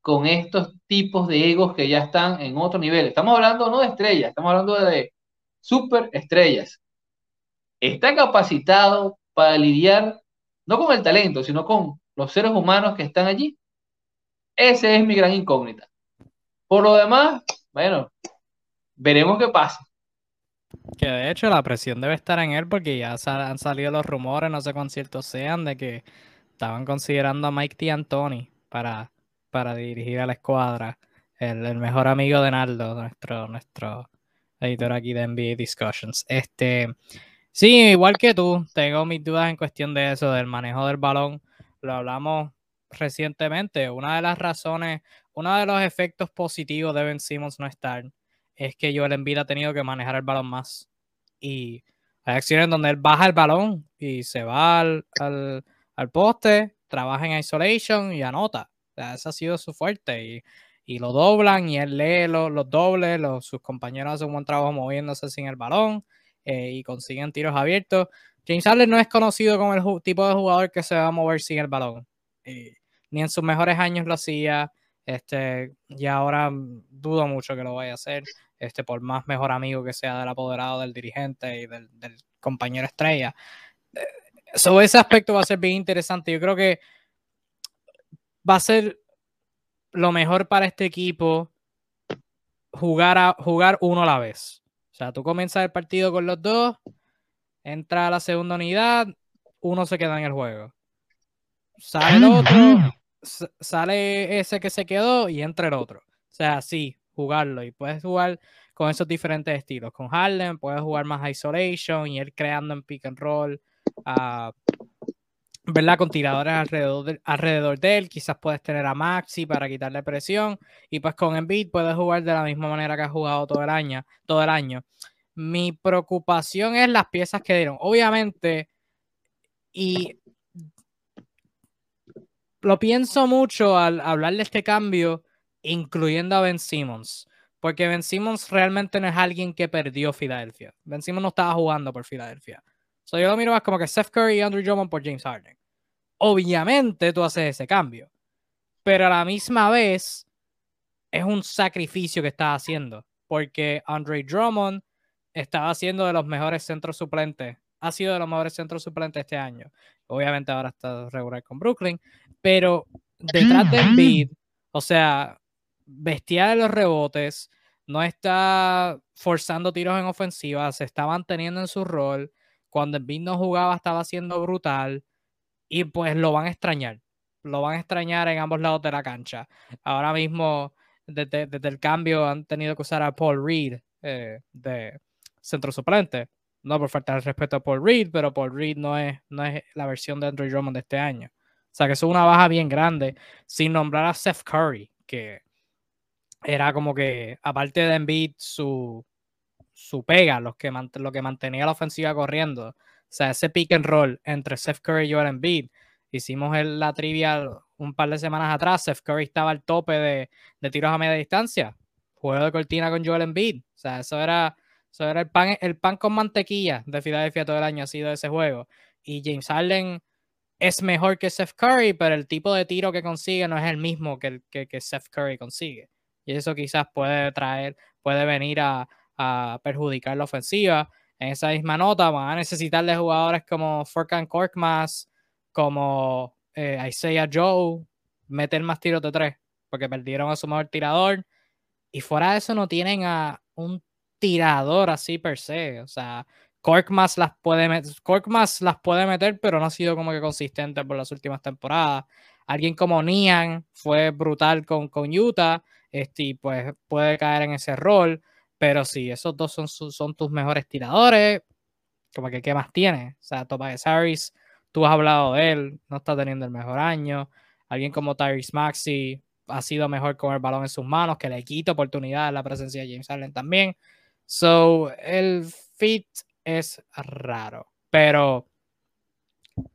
[SPEAKER 2] con estos tipos de egos que ya están en otro nivel? Estamos hablando no de estrellas, estamos hablando de super estrellas. ¿Está capacitado para lidiar no con el talento, sino con los seres humanos que están allí? Ese es mi gran incógnita. Por lo demás, bueno, veremos qué pasa.
[SPEAKER 1] Que de hecho la presión debe estar en él porque ya han salido los rumores, no sé cuán ciertos sean, de que estaban considerando a Mike D'Antoni para, para dirigir a la escuadra. El, mejor amigo de Naldo, nuestro, nuestro editor aquí de NBA Discussions. Este, sí, igual que tú, tengo mis dudas en cuestión de eso, del manejo del balón. Lo hablamos recientemente, una de las razones, uno de los efectos positivos de Ben Simmons no estar es que Joel Embiid ha tenido que manejar el balón más. Y hay acciones donde él baja el balón y se va al, al, poste, trabaja en isolation y anota. O ese ha sido su fuerte. Y, y lo doblan y él lee los, los dobles, sus compañeros hacen un buen trabajo moviéndose sin el balón eh, y consiguen tiros abiertos. James Harden no es conocido como el tipo de jugador que se va a mover sin el balón. Eh, ni en sus mejores años lo hacía, este, y ahora dudo mucho que lo vaya a hacer, este, por más mejor amigo que sea del apoderado, del dirigente y del, compañero estrella. Sobre ese aspecto va a ser bien interesante. Yo creo que va a ser lo mejor para este equipo jugar, a, jugar uno a la vez. O sea, tú comienzas el partido con los dos, entra a la segunda unidad, uno se queda en el juego. Sale el otro, sale ese que se quedó y entra el otro. O sea, sí, jugarlo. Y puedes jugar con esos diferentes estilos. Con Harden puedes jugar más isolation y ir creando en pick and roll. Uh, ¿verdad? Con tiradores alrededor de, alrededor de él. Quizás puedes tener a Maxi para quitarle presión. Y pues con Embiid puedes jugar de la misma manera que has jugado todo el año. Todo el año. Mi preocupación es las piezas que dieron. Obviamente, y lo pienso mucho al hablar de este cambio, incluyendo a Ben Simmons. Porque Ben Simmons realmente no es alguien que perdió Filadelfia. Ben Simmons no estaba jugando por Filadelfia. So, yo lo miro más como que Seth Curry y Andrew Drummond por James Harden. Obviamente tú haces ese cambio. Pero a la misma vez es un sacrificio que estás haciendo. Porque Andre Drummond estaba siendo de los mejores centros suplentes ha sido de los mejores centros suplentes este año. Obviamente ahora está regular con Brooklyn, pero detrás de Embiid, o sea, bestia de los rebotes, no está forzando tiros en ofensiva, se está manteniendo en su rol. Cuando Embiid no jugaba estaba siendo brutal y pues lo van a extrañar. Lo van a extrañar en ambos lados de la cancha. Ahora mismo, desde, el cambio, han tenido que usar a Paul Reed eh, de centro suplente. No por falta de respeto a Paul Reed, pero Paul Reed no es, no es la versión de Andrew Drummond de este año. O sea que es una baja bien grande, sin nombrar a Seth Curry, que era como que, aparte de Embiid, su, su pega, lo que, lo que mantenía la ofensiva corriendo. O sea, ese pick and roll entre Seth Curry y Joel Embiid. Hicimos el, la trivia un par de semanas atrás. Seth Curry estaba al tope de, de tiros a media distancia. Juego de cortina con Joel Embiid. O sea, eso era, eso era el, pan, el pan con mantequilla de Philadelphia todo el año ha sido ese juego. Y James Harden es mejor que Seth Curry, pero el tipo de tiro que consigue no es el mismo que, que, que Seth Curry consigue. Y eso quizás puede traer, puede venir a, perjudicar la ofensiva. En esa misma nota van a necesitar de jugadores como Furkan Korkmaz, como eh, Isaiah Joe, meter más tiros de tres, porque perdieron a su mejor tirador. Y fuera de eso no tienen a un tirador así per se. O sea, Korkmaz las puede meter, las puede meter, pero no ha sido como que consistente por las últimas temporadas. Alguien como Nian fue brutal con, con Utah, este, y pues puede caer en ese rol. Pero si esos dos son, son tus mejores tiradores, como que ¿qué más tienes? O sea, Tobias Harris, tú has hablado de él, no está teniendo el mejor año. Alguien como Tyrese Maxi ha sido mejor con el balón en sus manos, que le quita oportunidad la presencia de James Harden también. So, el fit es raro. Pero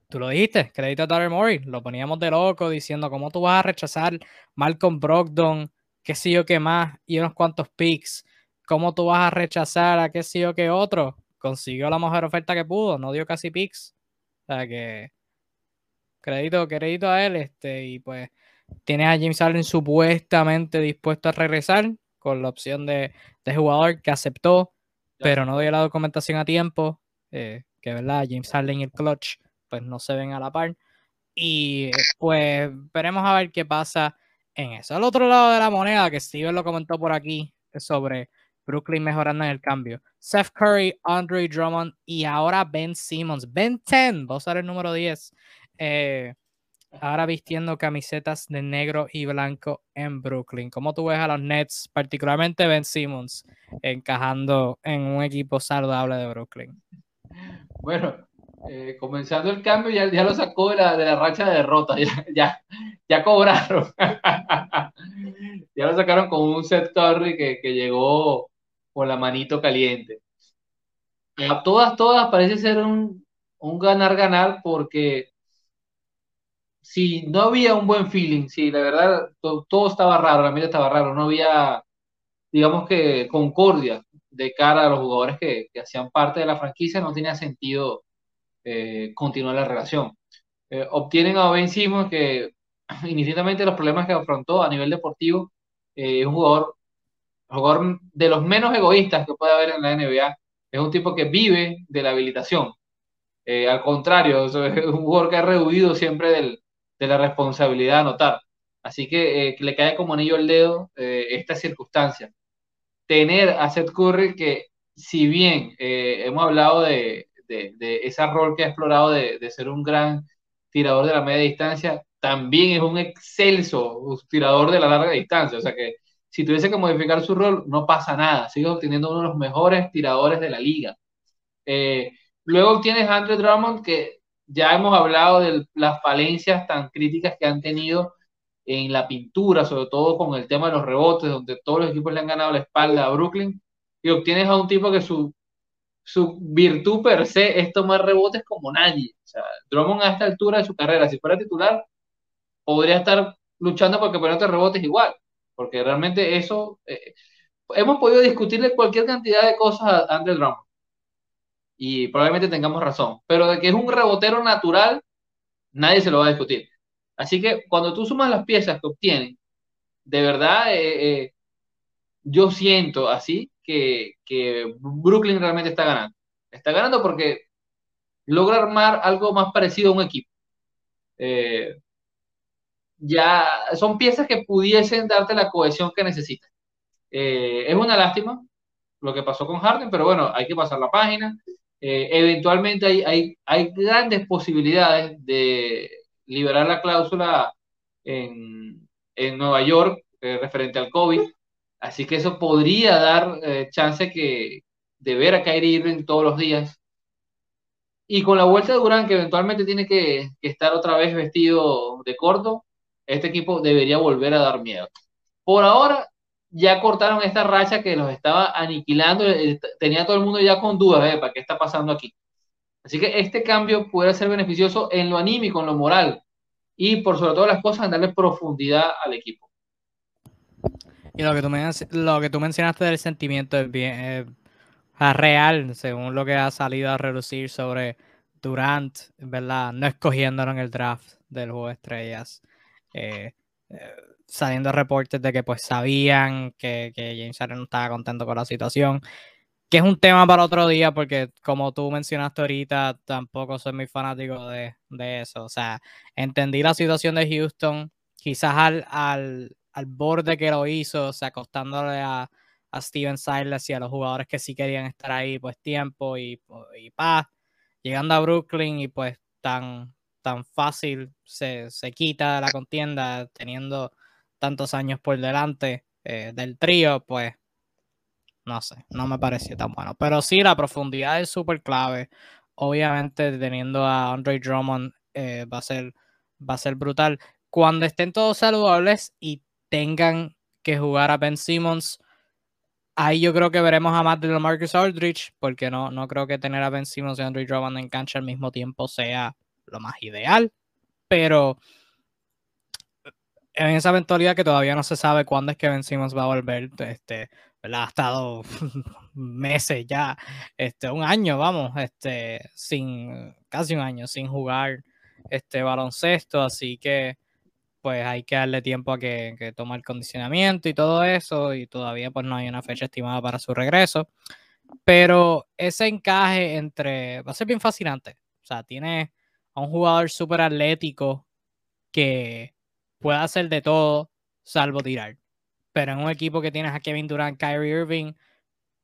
[SPEAKER 1] tú lo dijiste, crédito a Tyler Morey, lo poníamos de loco diciendo cómo tú vas a rechazar Malcolm Brogdon, qué sé yo qué más, y unos cuantos picks ¿cómo tú vas a rechazar a qué sé yo qué otro? Consiguió la mejor oferta que pudo, no dio casi picks. O sea que crédito, crédito a él, este, y pues tienes a James Allen supuestamente dispuesto a regresar con la opción de, jugador que aceptó, pero no dio la documentación a tiempo, eh, que verdad, James Allen y el clutch pues no se ven a la par. Y pues veremos a ver qué pasa en eso. Al otro lado de la moneda, que Steven lo comentó por aquí, sobre Brooklyn mejorando en el cambio. Seth Curry, Andre Drummond y ahora Ben Simmons. Ben 10, va a el número 10. Eh, ahora vistiendo camisetas de negro y blanco en Brooklyn. ¿Cómo tú ves a los Nets, particularmente Ben Simmons, encajando en un equipo saludable de Brooklyn?
[SPEAKER 2] Bueno, eh, comenzando el cambio, ya, ya lo sacó de la, de la racha de derrota, ya, ya, ya cobraron. ya lo sacaron con un Seth Curry que, que llegó con la manito caliente. A todas, todas parece ser un, ganar-ganar porque si no había un buen feeling, si la verdad todo, estaba raro, la vida estaba raro, no había, digamos que, concordia de cara a los jugadores que, hacían parte de la franquicia, no tenía sentido eh, continuar la relación. Eh, obtienen a Ben Simmons que inicialmente los problemas que afrontó a nivel deportivo eh, es un jugador jugador de los menos egoístas que puede haber en la NBA. Es un tipo que vive de la habilitación. Eh, al contrario, es un jugador que ha rehuido siempre de la responsabilidad de anotar. Así que, eh, le cae como anillo al dedo esta circunstancia. Tener a Seth Curry que, si bien hemos hablado de, ese rol que ha explorado de, de ser un gran tirador de la media distancia, también es un excelso tirador de la larga distancia. O sea que si tuviese que modificar su rol, no pasa nada. Sigue obteniendo uno de los mejores tiradores de la liga. Eh, luego tienes a Andre Drummond, que ya hemos hablado de las falencias tan críticas que han tenido en la pintura, sobre todo con el tema de los rebotes, donde todos los equipos le han ganado la espalda a Brooklyn. Y obtienes a un tipo que su, su virtud per se es tomar rebotes como nadie. O sea, Drummond a esta altura de su carrera, si fuera titular, podría estar luchando porque ponerte rebotes igual porque realmente eso, eh, hemos podido discutirle cualquier cantidad de cosas a Andre Drummond y probablemente tengamos razón, pero de que es un rebotero natural, nadie se lo va a discutir. Así que cuando tú sumas las piezas que obtienen, de verdad, eh, eh, yo siento así que, Brooklyn realmente está ganando. Está ganando porque logra armar algo más parecido a un equipo. Eh, ya son piezas que pudiesen darte la cohesión que necesitas. Eh, es una lástima lo que pasó con Harden, pero bueno, hay que pasar la página. Eh, eventualmente hay, hay, hay, grandes posibilidades de liberar la cláusula en, en Nueva York referente al COVID. Así que eso podría dar chance que, de ver a Kyrie Irving todos los días y con la vuelta de Durán, que eventualmente tiene que, estar otra vez vestido de corto, este equipo debería volver a dar miedo. Por ahora, ya cortaron esta racha que los estaba aniquilando. Eh, tenía todo el mundo ya con dudas, ¿eh? ¿Para qué está pasando aquí? Así que este cambio puede ser beneficioso en lo anímico, en lo moral. Y por sobre todas las cosas, en darle profundidad al equipo.
[SPEAKER 1] Y lo que tú, lo que tú mencionaste del sentimiento es bien, real, según lo que ha salido a relucir sobre Durant, ¿verdad? No escogiéndolo en el draft del juego de estrellas. Eh, eh, saliendo reportes de que pues sabían que, James Harden no estaba contento con la situación. Que es un tema para otro día, porque como tú mencionaste ahorita, tampoco soy muy fanático de, eso. O sea, entendí la situación de Houston, quizás al, al, al borde que lo hizo, o sea, acostándole a, a Steven Silas y a los jugadores que sí querían estar ahí, pues tiempo y, y paz. Llegando a Brooklyn y pues tan, tan fácil se, se quita la contienda teniendo tantos años por delante eh, del trío, pues no sé, no me pareció tan bueno. Pero sí, la profundidad es súper clave. Obviamente, teniendo a Andre Drummond eh, va, a ser, va a ser brutal. Cuando estén todos saludables y tengan que jugar a Ben Simmons, Ahí yo creo que veremos a más de Marcus Aldridge, porque no, no creo que tener a Ben Simmons y Andre Drummond en cancha al mismo tiempo sea lo más ideal. Pero en esa eventualidad que todavía no se sabe cuándo es que Ben Simmons va a volver, este, Ha estado meses ya, este, un año, vamos, este, sin, casi un año sin jugar este baloncesto, así que pues hay que darle tiempo a que, que tome el condicionamiento y todo eso, y todavía pues no hay una fecha estimada para su regreso. Pero ese encaje entre, va a ser bien fascinante. O sea, tiene a un jugador súper atlético que puede hacer de todo salvo tirar. Pero en un equipo que tienes a Kevin Durant, Kyrie Irving,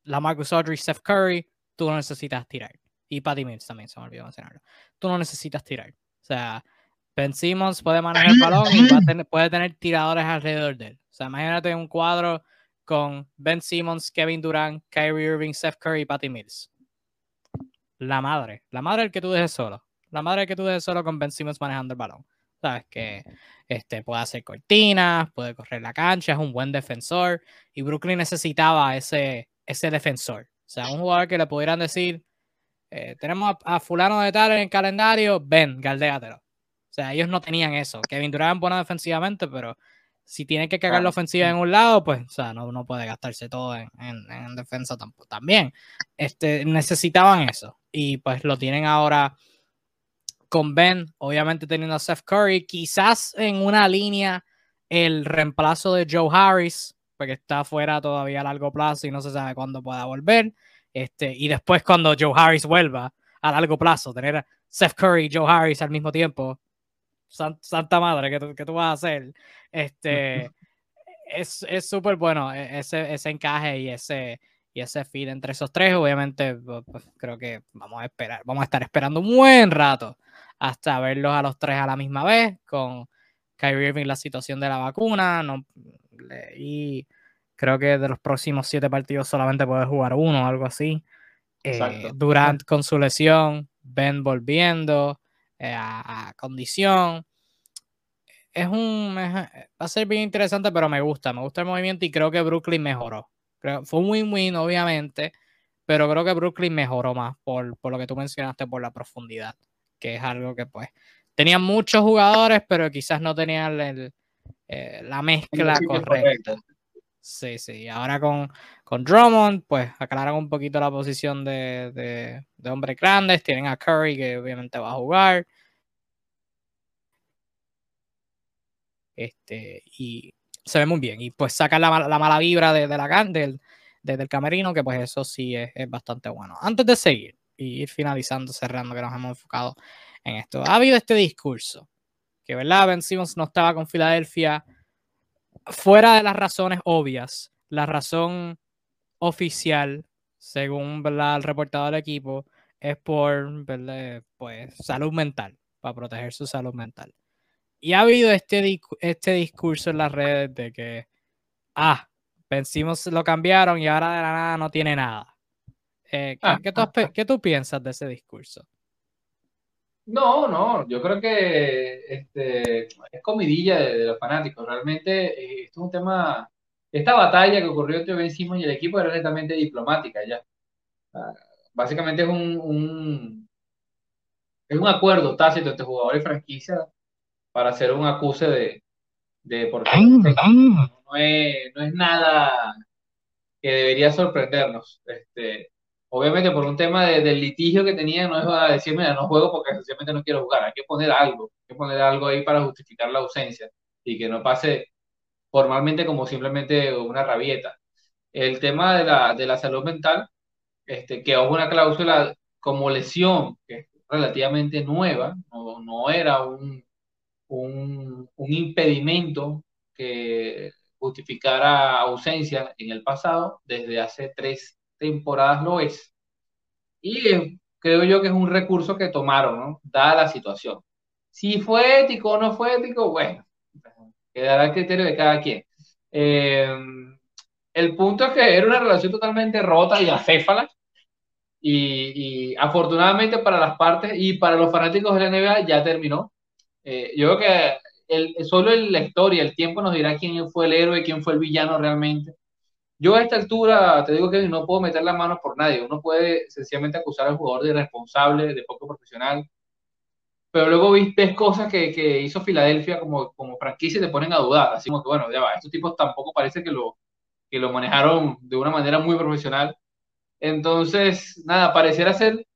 [SPEAKER 1] la Marcus Aldridge, Steph Curry, tú no necesitas tirar. Y Patty Mills también, se me olvidó mencionarlo. Tú no necesitas tirar. O sea, Ben Simmons puede manejar el balón y puede tener tiradores alrededor de él. O sea, imagínate un cuadro con Ben Simmons, Kevin Durant, Kyrie Irving, Seth Curry y Patty Mills. La madre, la madre el que tú dejes solo. La madre el que tú dejes solo con Ben Simmons manejando el balón. Sabes que este, puede hacer cortinas, puede correr la cancha, es un buen defensor. Y Brooklyn necesitaba ese, ese defensor. O sea, un jugador que le pudieran decir, eh, tenemos a, a, fulano de tal en el calendario, ven, galdéatelo. O sea, ellos no tenían eso. Kevin Durant es bueno defensivamente, pero si tiene que cagar la ofensiva en un lado, pues, o sea, no, no puede gastarse todo en, en, defensa tampoco. También este, necesitaban eso. Y pues lo tienen ahora con Ben, obviamente teniendo a Seth Curry, quizás en una línea el reemplazo de Joe Harris, porque está fuera todavía a largo plazo y no se sabe cuándo pueda volver. Este, y después cuando Joe Harris vuelva a largo plazo, tener a Seth Curry y Joe Harris al mismo tiempo, santa madre, ¿qué, tú vas a hacer? Este, es súper bueno e, ese, ese encaje y ese, y ese feed entre esos tres. Obviamente, pues, creo que vamos a esperar, vamos a estar esperando un buen rato hasta verlos a los tres a la misma vez, con Kyrie Irving la situación de la vacuna, no, y creo que de los próximos siete partidos solamente puede jugar uno algo así. Eh, Durant con su lesión, Ben volviendo, eh, a, condición. Es un. va a ser bien interesante, pero me gusta. Me gusta el movimiento y creo que Brooklyn mejoró. Creo, fue muy win-win, obviamente, pero creo que Brooklyn mejoró más por, por lo que tú mencionaste, por la profundidad, que es algo que, pues, tenían muchos jugadores, pero quizás no tenían eh, la mezcla correcta. Sí, sí. Ahora con, con Drummond, pues aclaran un poquito la posición de, de, hombres grandes. Tienen a Curry, que obviamente va a jugar. Este, y se ve muy bien. Y pues saca la, la mala vibra de, de la del, del camerino, que pues eso sí es, es, bastante bueno. Antes de seguir, ir finalizando, cerrando, que nos hemos enfocado en esto. Ha habido este discurso, que verdad, Ben Simmons no estaba con Filadelfia fuera de las razones obvias. La razón oficial, según el reportado del equipo, es por pues, salud mental, para proteger su salud mental. Y ha habido este, este discurso en las redes de que, ah, vencimos, lo cambiaron y ahora de la nada no tiene nada. Eh, ah, ¿qué, tú, ah, ah. ¿qué, tú, piensas de ese discurso?
[SPEAKER 2] No, no, yo creo que este, es comidilla de, los fanáticos. Realmente eh, esto es un tema, esta batalla que ocurrió entre Ben y el equipo era netamente diplomática ya. básicamente es un, es un acuerdo tácito entre jugador y franquicia para hacer un acuse de, de por qué no es, no es nada que debería sorprendernos. Este, obviamente por un tema de, del litigio que tenía, no es a decir, mira, no juego porque sencillamente no quiero jugar, hay que poner algo, hay que poner algo ahí para justificar la ausencia y que no pase formalmente como simplemente una rabieta. El tema de la, de la salud mental, este, que hubo una cláusula como lesión, que es relativamente nueva, no, no era un, un, un impedimento que justificara ausencia en el pasado, desde hace tres temporadas lo es. Y creo yo que es un recurso que tomaron, ¿no? Dada la situación. Si fue ético o no fue ético, bueno, quedará el criterio de cada quien. Eh, el punto es que era una relación totalmente rota y acéfala. Y, afortunadamente para las partes y para los fanáticos de la NBA ya terminó. Eh, yo creo que solo la historia, el tiempo nos dirá quién fue el héroe, quién fue el villano realmente. Yo a esta altura te digo que no puedo meter las manos por nadie. Uno puede sencillamente acusar al jugador de irresponsable, de poco profesional. Pero luego ves cosas que, que, hizo Filadelfia como, como franquicia y te ponen a dudar. Así como que, bueno, ya va, estos tipos tampoco parece que lo, que lo manejaron de una manera muy profesional. Entonces, nada, pareciera ser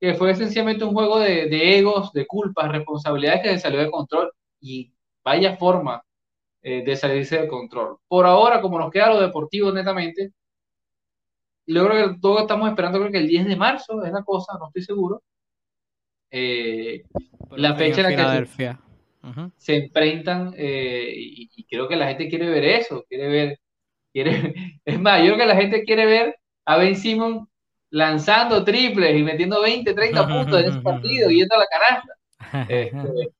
[SPEAKER 2] que fue sencillamente un juego de, de egos, de culpas, responsabilidades que se salió de control. Y vaya forma eh, de salirse de control. Por ahora, como nos queda lo deportivo netamente, yo creo que todos estamos esperando, creo que el 10 de marzo es la cosa, no estoy seguro. Eh, la fecha en la que se, enfrentan eh, y, creo que la gente quiere ver eso, quiere ver, quiere, es más, yo creo que la gente quiere ver a Ben Simon lanzando triples y metiendo 20, 30 puntos en ese partido, yendo a la canasta. Este,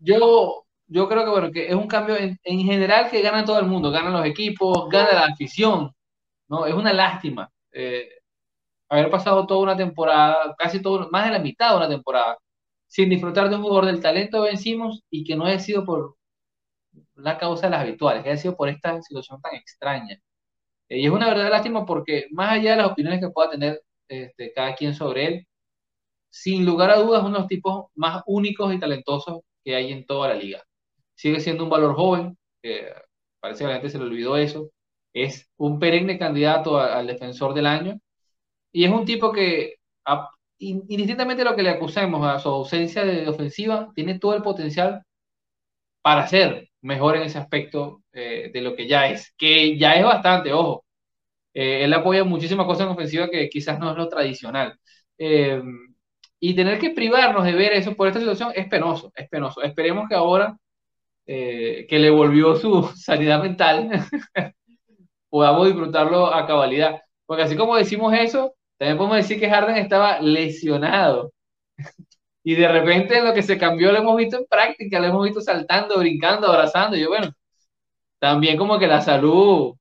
[SPEAKER 2] yo yo creo que, bueno, que es un cambio en, general que gana todo el mundo, ganan los equipos, gana la afición, ¿no? Es una lástima eh, haber pasado toda una temporada, casi todo, más de la mitad de una temporada, sin disfrutar de un jugador del talento vencimos y que no haya sido por la causa de las habituales, que haya sido por esta situación tan extraña. Eh, y es una verdadera lástima porque más allá de las opiniones que pueda tener este, cada quien sobre él, sin lugar a dudas, uno de los tipos más únicos y talentosos que hay en toda la liga sigue siendo un valor joven, parece que a la gente se le olvidó eso, es un perenne candidato al defensor del año y es un tipo que, indistintamente de lo que le acusemos a su ausencia de ofensiva, tiene todo el potencial para ser mejor en ese aspecto eh, de lo que ya es, que ya es bastante, ojo. Eh, él apoya muchísimas cosas en ofensiva que quizás no es lo tradicional. Eh, y tener que privarnos de ver eso por esta situación es penoso, es penoso. Esperemos que ahora eh, que le volvió su sanidad mental, podamos disfrutarlo a cabalidad. Porque así como decimos eso, también podemos decir que Harden estaba lesionado. y de repente en lo que se cambió lo hemos visto en práctica, lo hemos visto saltando, brincando, abrazando. Y yo, bueno, también como que la salud,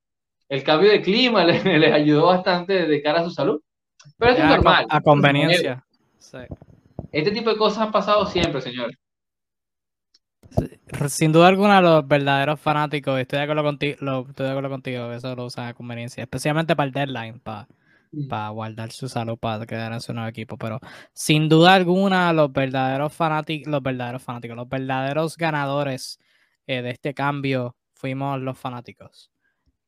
[SPEAKER 2] el cambio de clima les, ayudó bastante de cara a su salud. Pero es normal.
[SPEAKER 1] A, conveniencia.
[SPEAKER 2] Este tipo de cosas han pasado siempre, señores.
[SPEAKER 1] Sin duda alguna, los verdaderos fanáticos, estoy de acuerdo contigo, lo, estoy de acuerdo contigo, eso lo usan a conveniencia, especialmente para el deadline, para, para guardar su salud, para quedar en su nuevo equipo. Pero sin duda alguna, los verdaderos fanáticos, los verdaderos fanáticos, los verdaderos ganadores eh, de este cambio fuimos los fanáticos.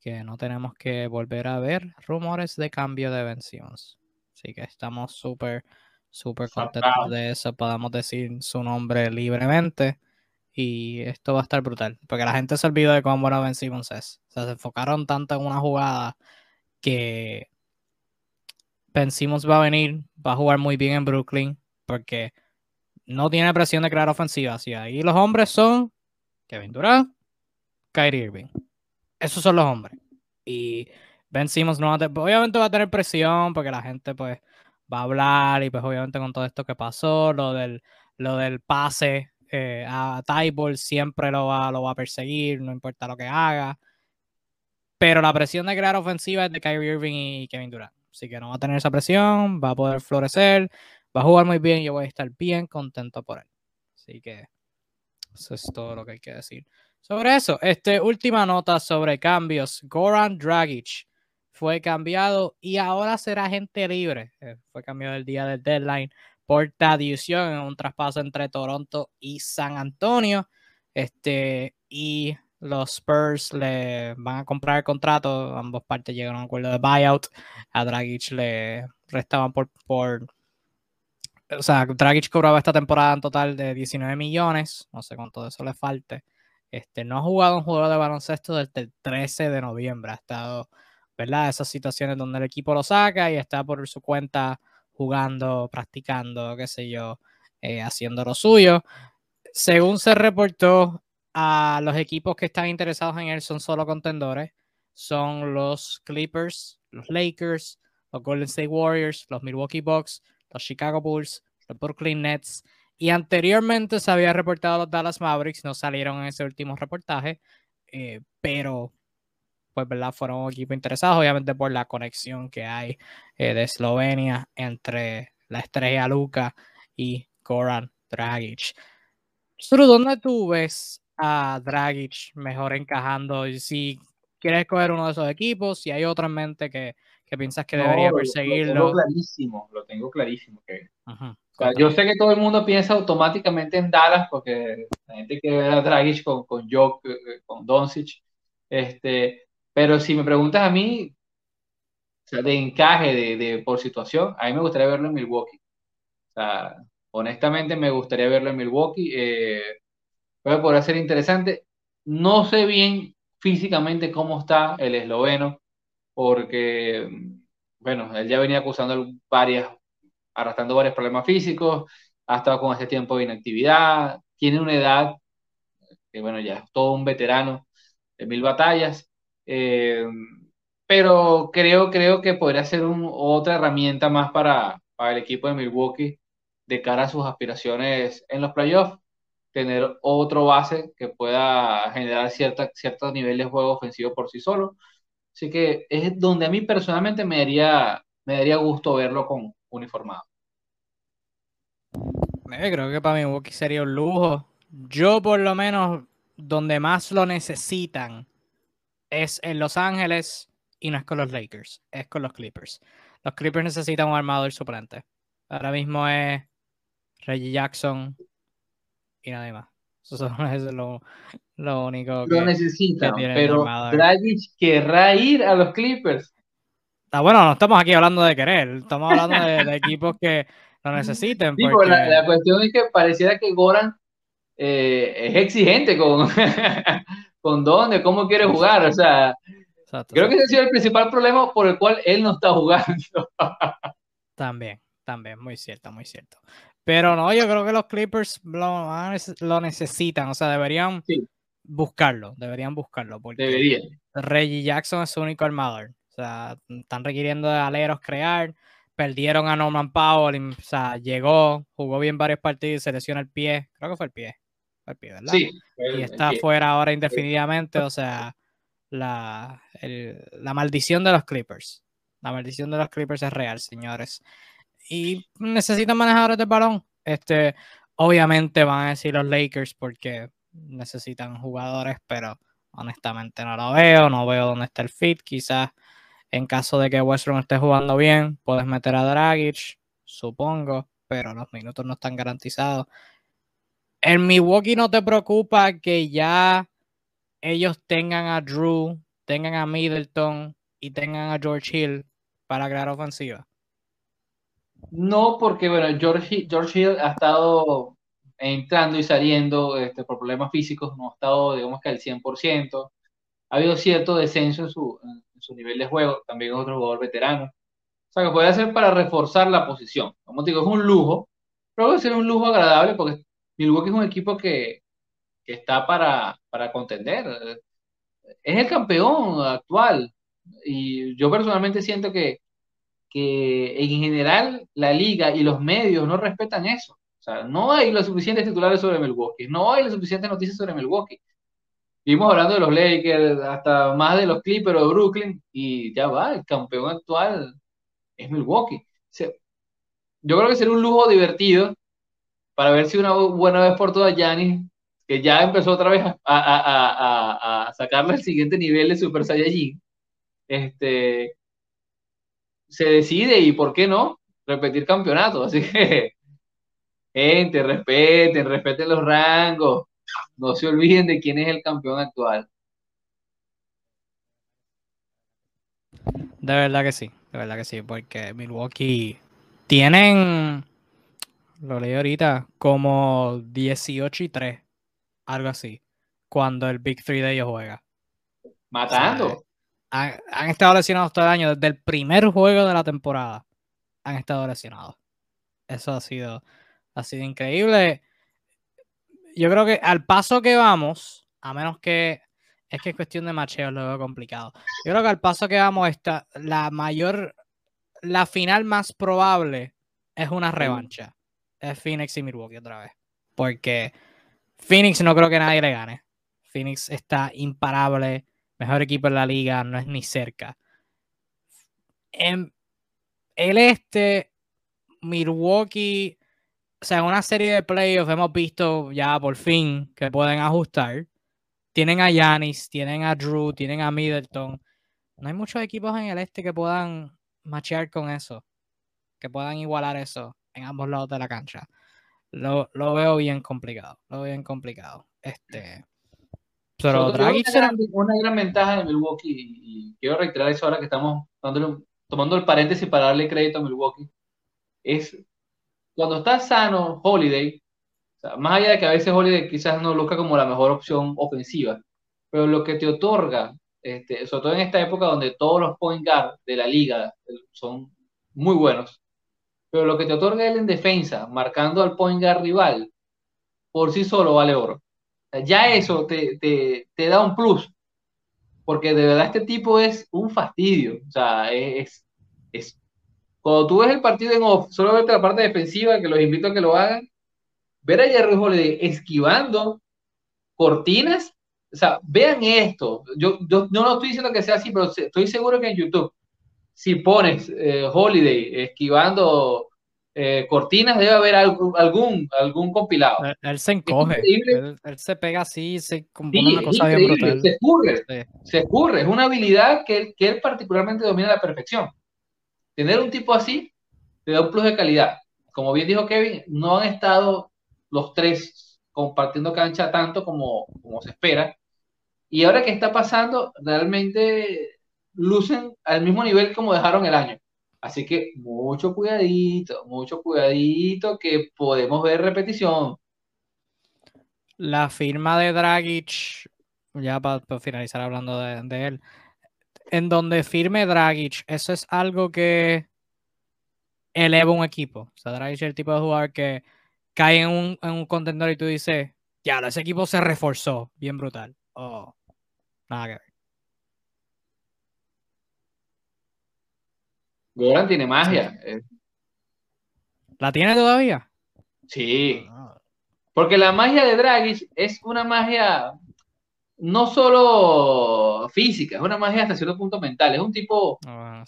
[SPEAKER 1] Que no tenemos que volver a ver rumores de cambio de vencidos. Así que estamos súper, súper contentos de eso. Podamos decir su nombre libremente y esto va a estar brutal. Porque la gente se olvidó de cómo era Ben Simmons O sea, se enfocaron tanto en una jugada que Ben Simmons va a venir, va a jugar muy bien en Brooklyn, porque no tiene presión de crear ofensiva. Así ahí los hombres son Kevin Durant, Kyrie Irving. Esos son los hombres. Y Ben Simmons no va a tener, obviamente va a tener presión porque la gente pues va a hablar y pues obviamente con todo esto que pasó, lo del, lo del pase eh, a Tyball siempre lo va, lo va a perseguir, no importa lo que haga. Pero la presión de crear ofensiva es de Kyrie Irving y Kevin Durant. Así que no va a tener esa presión, va a poder florecer, va a jugar muy bien y yo voy a estar bien contento por él. Así que eso es todo lo que hay que decir. Sobre eso, este, última nota sobre cambios. Goran Dragic fue cambiado y ahora será gente libre. Eh, fue cambiado el día del deadline por adición en un traspaso entre Toronto y San Antonio. Este, y los Spurs le van a comprar el contrato. Ambos partes llegaron a un acuerdo de buyout. A Dragic le restaban por, por o sea, Dragic cobraba esta temporada en total de 19 millones. No sé cuánto de eso le falte. Este, no ha jugado un juego de baloncesto desde el 13 de noviembre. Ha estado, ¿verdad? Esas situaciones donde el equipo lo saca y está por su cuenta jugando, practicando, qué sé yo, eh, haciendo lo suyo. Según se reportó, a los equipos que están interesados en él son solo contendores. Son los Clippers, los Lakers, los Golden State Warriors, los Milwaukee Bucks, los Chicago Bulls, los Brooklyn Nets. Y anteriormente se había reportado los Dallas Mavericks, no salieron en ese último reportaje, eh, pero pues verdad fueron equipos interesados, obviamente por la conexión que hay eh, de Eslovenia entre la estrella Luca y Goran Dragic. Suru, ¿dónde tú ves a Dragic mejor encajando? Si quieres coger uno de esos equipos, si hay otro en mente que, que piensas que debería perseguirlo.
[SPEAKER 2] Lo, tengo clarísimo, lo tengo clarísimo. Que, yo sé que todo el mundo piensa automáticamente en Dallas porque la gente quiere ver a Dragic con, con Jock, eh, con Doncic, este, pero si me preguntas a mí, de encaje, de, por situación, a mí me gustaría verlo en Milwaukee. Honestamente me gustaría verlo en Milwaukee. Eh, puede ser interesante. No sé bien físicamente cómo está el esloveno, porque, bueno, él ya venía acusando varias, arrastrando varios problemas físicos, ha estado con este tiempo de inactividad, tiene una edad que, bueno, ya es todo un veterano de mil batallas, eh, pero creo, creo que podría ser otra herramienta más para, para el equipo de Milwaukee de cara a sus aspiraciones en los playoffs tener otro base que pueda generar cierta, cierto nivel de juego ofensivo por sí solo. Así que es donde a mí personalmente me daría, me daría gusto verlo con uniformado.
[SPEAKER 1] Creo que para Milwaukee sería un lujo. Yo por lo menos donde más lo necesitan es en Los Ángeles y no es con los Lakers, es con los Clippers. Los Clippers necesitan un armador suplente. Ahora mismo es Reggie Jackson, y nada más. Eso es lo, lo único
[SPEAKER 2] que. Lo necesitan, pero Dragic querrá ir a los Clippers.
[SPEAKER 1] Ah, bueno, no estamos aquí hablando de querer, estamos hablando de, equipos que lo necesiten.
[SPEAKER 2] Sí, la, cuestión es que pareciera que Goran eh, es exigente con, con dónde, cómo quiere jugar. O sea, creo que ese ha sido el principal problema por el cual él no está jugando.
[SPEAKER 1] también, también, muy cierto, muy cierto. Pero no, yo creo que los Clippers lo, necesitan, o sea, deberían buscarlo, deberían buscarlo. Porque
[SPEAKER 2] deberían.
[SPEAKER 1] Reggie Jackson es su único armador. O sea, están requiriendo de aleros crear. Perdieron a Norman Powell, o sea, llegó, jugó bien varios partidos se lesionó el pie. Creo que fue el pie.
[SPEAKER 2] Sí.
[SPEAKER 1] y está fuera ahora indefinidamente, o sea, la, la maldición de los Clippers. La maldición de los Clippers es real, señores y necesitan manejadores de balón. Este, obviamente van a decir los Lakers porque necesitan jugadores, pero honestamente no lo veo, no veo dónde está el fit. Quizás en caso de que Westbrook esté jugando bien, puedes meter a Dragic, supongo, pero los minutos no están garantizados. En Milwaukee no te preocupa que ya ellos tengan a Drew, tengan a Middleton y tengan a George Hill para crear ofensiva.
[SPEAKER 2] No, porque bueno, George, George Hill ha estado entrando y saliendo este, por problemas físicos, no ha estado, digamos que al 100%. Ha habido cierto descenso en su, en su nivel de juego, también otro jugador veterano. O sea, que podría ser para reforzar la posición. Como te digo, es un lujo, pero puede ser un lujo agradable porque Milwaukee es un equipo que, que está para, para contender. Es el campeón actual. Y yo personalmente siento que, que en general la liga y los medios no respetan eso. O sea, no hay los suficientes titulares sobre Milwaukee, no hay las suficientes noticias sobre Milwaukee. Vimos hablando de los Lakers, hasta más de los Clippers o de Brooklyn, y ya va, el campeón actual es Milwaukee. yo creo que sería un lujo divertido para ver si una buena vez por todas Giannis, que ya empezó otra vez a, a, a, sacarle el siguiente nivel de Super Saiyajin, este, se decide y por qué no repetir campeonato. Así que, gente, respeten, respeten los rangos, no se olviden de quién es el campeón actual.
[SPEAKER 1] De verdad que sí, de verdad que sí, porque Milwaukee tienen, lo leí ahorita, como 18 y 3, algo así, cuando el Big Three de ellos juega.
[SPEAKER 2] Matando.
[SPEAKER 1] han, estado lesionados todo el año, desde el primer juego de la temporada han estado lesionados. Eso ha sido, ha sido increíble. Yo creo que al paso que vamos, a menos que es que es cuestión de macheo, lo veo complicado. Yo creo que al paso que vamos, está, la mayor, la final más probable es una revancha. Es Phoenix y Milwaukee otra vez. Porque Phoenix no creo que nadie le gane. Phoenix está imparable, mejor equipo en la liga, no es ni cerca. En el este, Milwaukee, o sea, en una serie de playoffs hemos visto ya por fin que pueden ajustar tienen a Yanis, tienen a Drew, tienen a Middleton. No hay muchos equipos en el este que puedan machear con eso, que puedan igualar eso en ambos lados de la cancha. Lo, veo bien complicado, lo veo bien complicado. Este,
[SPEAKER 2] pero otra una, una gran ventaja de Milwaukee, y quiero reiterar eso ahora que estamos tomando el paréntesis para darle crédito a Milwaukee, es cuando está sano Holiday, más allá de que a veces Holiday quizás no luzca como la mejor opción ofensiva, pero lo que te otorga, este, sobre todo en esta época donde todos los point guard de la liga son muy buenos, pero lo que te otorga él en defensa, marcando al point guard rival, por sí solo vale oro. Ya eso te, te, da un plus, porque de verdad este tipo es un fastidio. O sea, es, es cuando tú ves el partido en off, solo vete la parte defensiva, que los invito a que lo hagan, ver a Jerry Holiday esquivando cortinas, o sea, vean esto, yo, yo, no estoy diciendo que sea así, pero estoy seguro que en YouTube, si pones eh, Holiday esquivando eh, cortinas, debe haber algún, algún, algún compilado.
[SPEAKER 1] Él, se encoge, él, se pega así, se compone una cosa bien brutal.
[SPEAKER 2] Se escurre, se escurre, es una habilidad que, que él particularmente domina a la perfección. Tener un tipo así te da un plus de calidad. Como bien dijo Kevin, no han estado los tres compartiendo cancha tanto como, como se espera. Y ahora que está pasando, realmente lucen al mismo nivel como dejaron el año. Así que mucho cuidadito, mucho cuidadito que podemos ver repetición.
[SPEAKER 1] La firma de Dragic, ya para, finalizar hablando de, él, en donde firme Dragic, eso es algo que eleva un equipo. O sea, Dragic es el tipo de jugador que cae en un, en un contendor y tú dices, ya, ese equipo se reforzó, bien brutal. Oh, nada que ver.
[SPEAKER 2] Goran tiene magia.
[SPEAKER 1] ¿La tiene todavía?
[SPEAKER 2] Sí. Ah. Porque la magia de Draghi es una magia no solo física, es una magia hasta cierto punto mental. Es un tipo ah,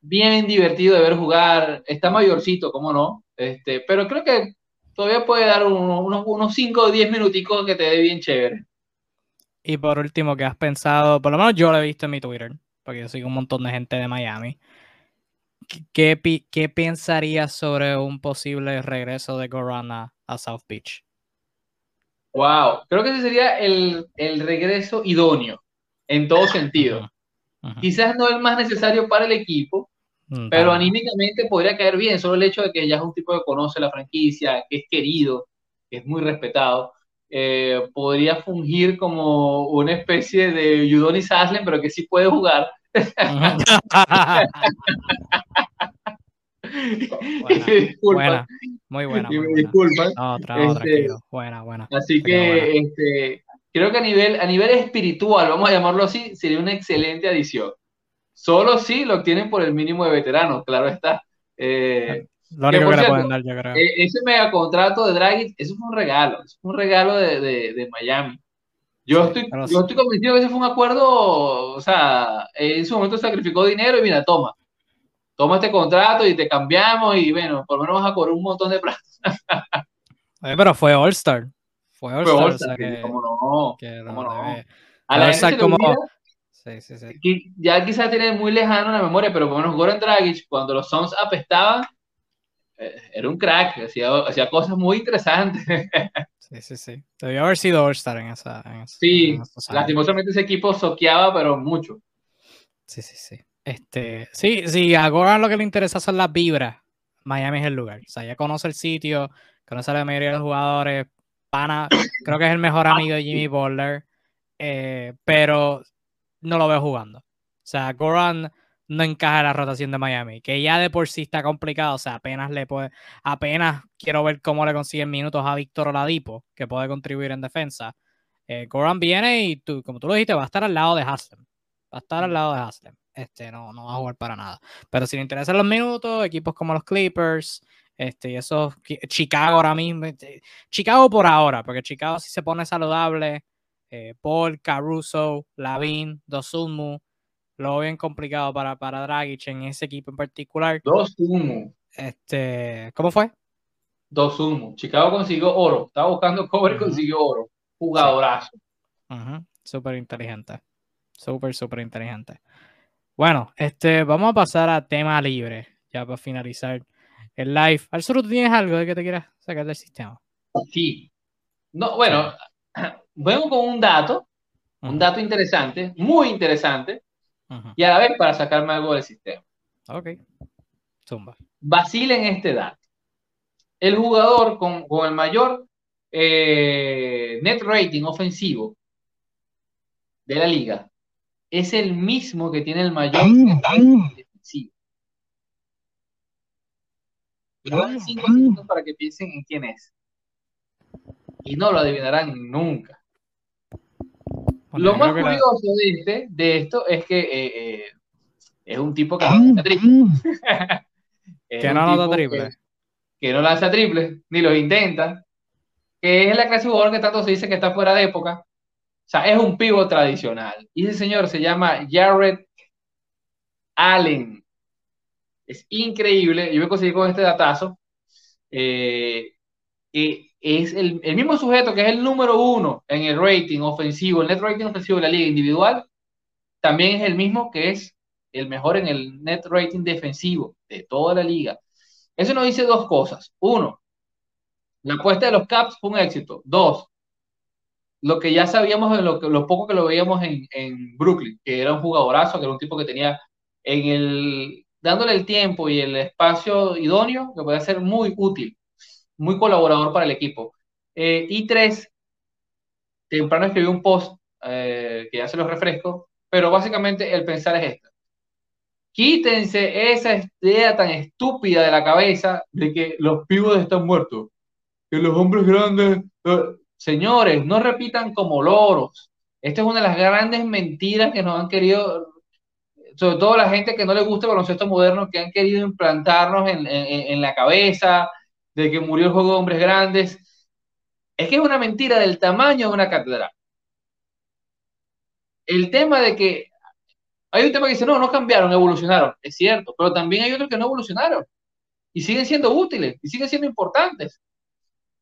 [SPEAKER 2] bien divertido de ver jugar. Está mayorcito, cómo no. Este, pero creo que todavía puede dar unos 5 o 10 minuticos que te dé bien chévere.
[SPEAKER 1] Y por último, ¿qué has pensado? Por lo menos yo lo he visto en mi Twitter, porque yo sigo un montón de gente de Miami. ¿Qué, qué pensarías sobre un posible regreso de Gorana a South Beach?
[SPEAKER 2] Wow, creo que ese sería el, regreso idóneo en todo sentido. Quizás no el más necesario para el equipo, Mm, pero anímicamente podría caer bien, solo el hecho de que ya es un tipo que conoce la franquicia, que es querido, que es muy respetado, eh, podría fungir como una especie de Udonis Haslem, pero que sí puede jugar.
[SPEAKER 1] buena, muy buena. Muy
[SPEAKER 2] buena. Disculpa.
[SPEAKER 1] otra, otra, este, Buena, buena.
[SPEAKER 2] Así que este, creo que a nivel, a nivel espiritual, vamos a llamarlo así, sería una excelente adición. Solo si lo obtienen por el mínimo de veteranos, claro está. Eh,
[SPEAKER 1] lo único que, le pueden dar, yo creo.
[SPEAKER 2] E, ese mega contrato de Draghi, eso fue un regalo, es un regalo de, de, de Miami. Yo, estoy, yo estoy convencido que ese fue un acuerdo, o sea, en su momento sacrificó dinero y mira, toma, toma este contrato y te cambiamos y bueno, por lo menos vas a cobrar un montón de plata.
[SPEAKER 1] pero fue All Star. Fue All Star. o sea
[SPEAKER 2] que, ¿Cómo no? Que no.
[SPEAKER 1] A la All como...
[SPEAKER 2] Sí, sí, sí. Ya quizás tiene muy lejano la memoria, pero por lo menos Goran Dragic, cuando los Suns apestaban, eh, era un crack, hacía, hacía cosas muy interesantes.
[SPEAKER 1] Sí, sí, sí. Debió haber sido All-Star en esa.
[SPEAKER 2] sí, lastimosamente ese equipo soqueaba, pero mucho.
[SPEAKER 1] Sí, sí, sí. Este, sí, sí, a Goran lo que le interesa son las vibras. Miami es el lugar. O sea, ya conoce el sitio, conoce a la mayoría de los jugadores. Pana, creo que es el mejor amigo de Jimmy Butler. Eh, pero no lo veo jugando. O sea, Goran no encaja en la rotación de Miami, que ya de por sí está complicado, o sea, apenas le puede, apenas quiero ver cómo le consiguen minutos a Víctor Oladipo, que puede contribuir en defensa. Eh, Goran viene y tú, como tú lo dijiste, va a estar al lado de Haslem. Va a estar al lado de Haslem. Este, no, no va a jugar para nada. Pero si le interesan los minutos, equipos como los Clippers, este, y eso, Chicago ahora mismo, este, Chicago por ahora, porque Chicago si se pone saludable, eh, Paul, Caruso, Lavin, Dosunmu, lo bien complicado para, para Dragic en ese equipo en particular.
[SPEAKER 2] 2-1.
[SPEAKER 1] Este, ¿Cómo fue?
[SPEAKER 2] 2-1. Chicago consiguió oro. Estaba buscando cobre y consiguió oro. Jugadorazo.
[SPEAKER 1] Súper inteligente. Súper, súper inteligente. Bueno, este, vamos a pasar a tema libre, ya para finalizar el live. Al ¿tú tienes algo de que te quieras sacar del sistema?
[SPEAKER 2] Sí. No, bueno, vengo con un dato, un dato interesante, muy interesante, y a la vez para sacarme algo del sistema.
[SPEAKER 1] Ok. Zumba.
[SPEAKER 2] Vacilen este dato. El jugador con, el mayor eh, net rating ofensivo de la liga es el mismo que tiene el mayor net rating defensivo. Le cinco segundos para que piensen en quién es. Y no lo adivinarán nunca lo más curioso de, este, de esto es que eh, eh, es un tipo que no lanza triple.
[SPEAKER 1] que no lanza triple.
[SPEAKER 2] Que, no lanza triple, ni lo intenta. Que es la clase de jugador que tanto se dice que está fuera de época. O sea, es un pivo tradicional. Y ese señor se llama Jared Allen. Es increíble. Yo me conseguí con este datazo. Eh, es el, mismo sujeto que es el número uno en el rating ofensivo, el net rating ofensivo de la liga individual, también es el mismo que es el mejor en el net rating defensivo de toda la liga. Eso nos dice dos cosas. Uno, la apuesta de los Caps fue un éxito. Dos, lo que ya sabíamos de lo, lo poco que lo veíamos en, en, Brooklyn, que era un jugadorazo, que era un tipo que tenía en el dándole el tiempo y el espacio idóneo, que puede ser muy útil muy colaborador para el equipo. Eh, y tres, temprano escribí un post eh, que ya se los refresco, pero básicamente el pensar es esto. Quítense esa idea tan estúpida de la cabeza de que los pibos están muertos, que los hombres grandes... Eh, señores, no repitan como loros. Esta es una de las grandes mentiras que nos han querido, sobre todo la gente que no le gusta el baloncesto moderno, que han querido implantarnos en, en la cabeza, de que murió el juego de hombres grandes. Es que es una mentira del tamaño de una catedral. El tema de que hay un tema que dice, no, no cambiaron, evolucionaron. Es cierto, pero también hay otros que no evolucionaron y siguen siendo útiles y siguen siendo importantes.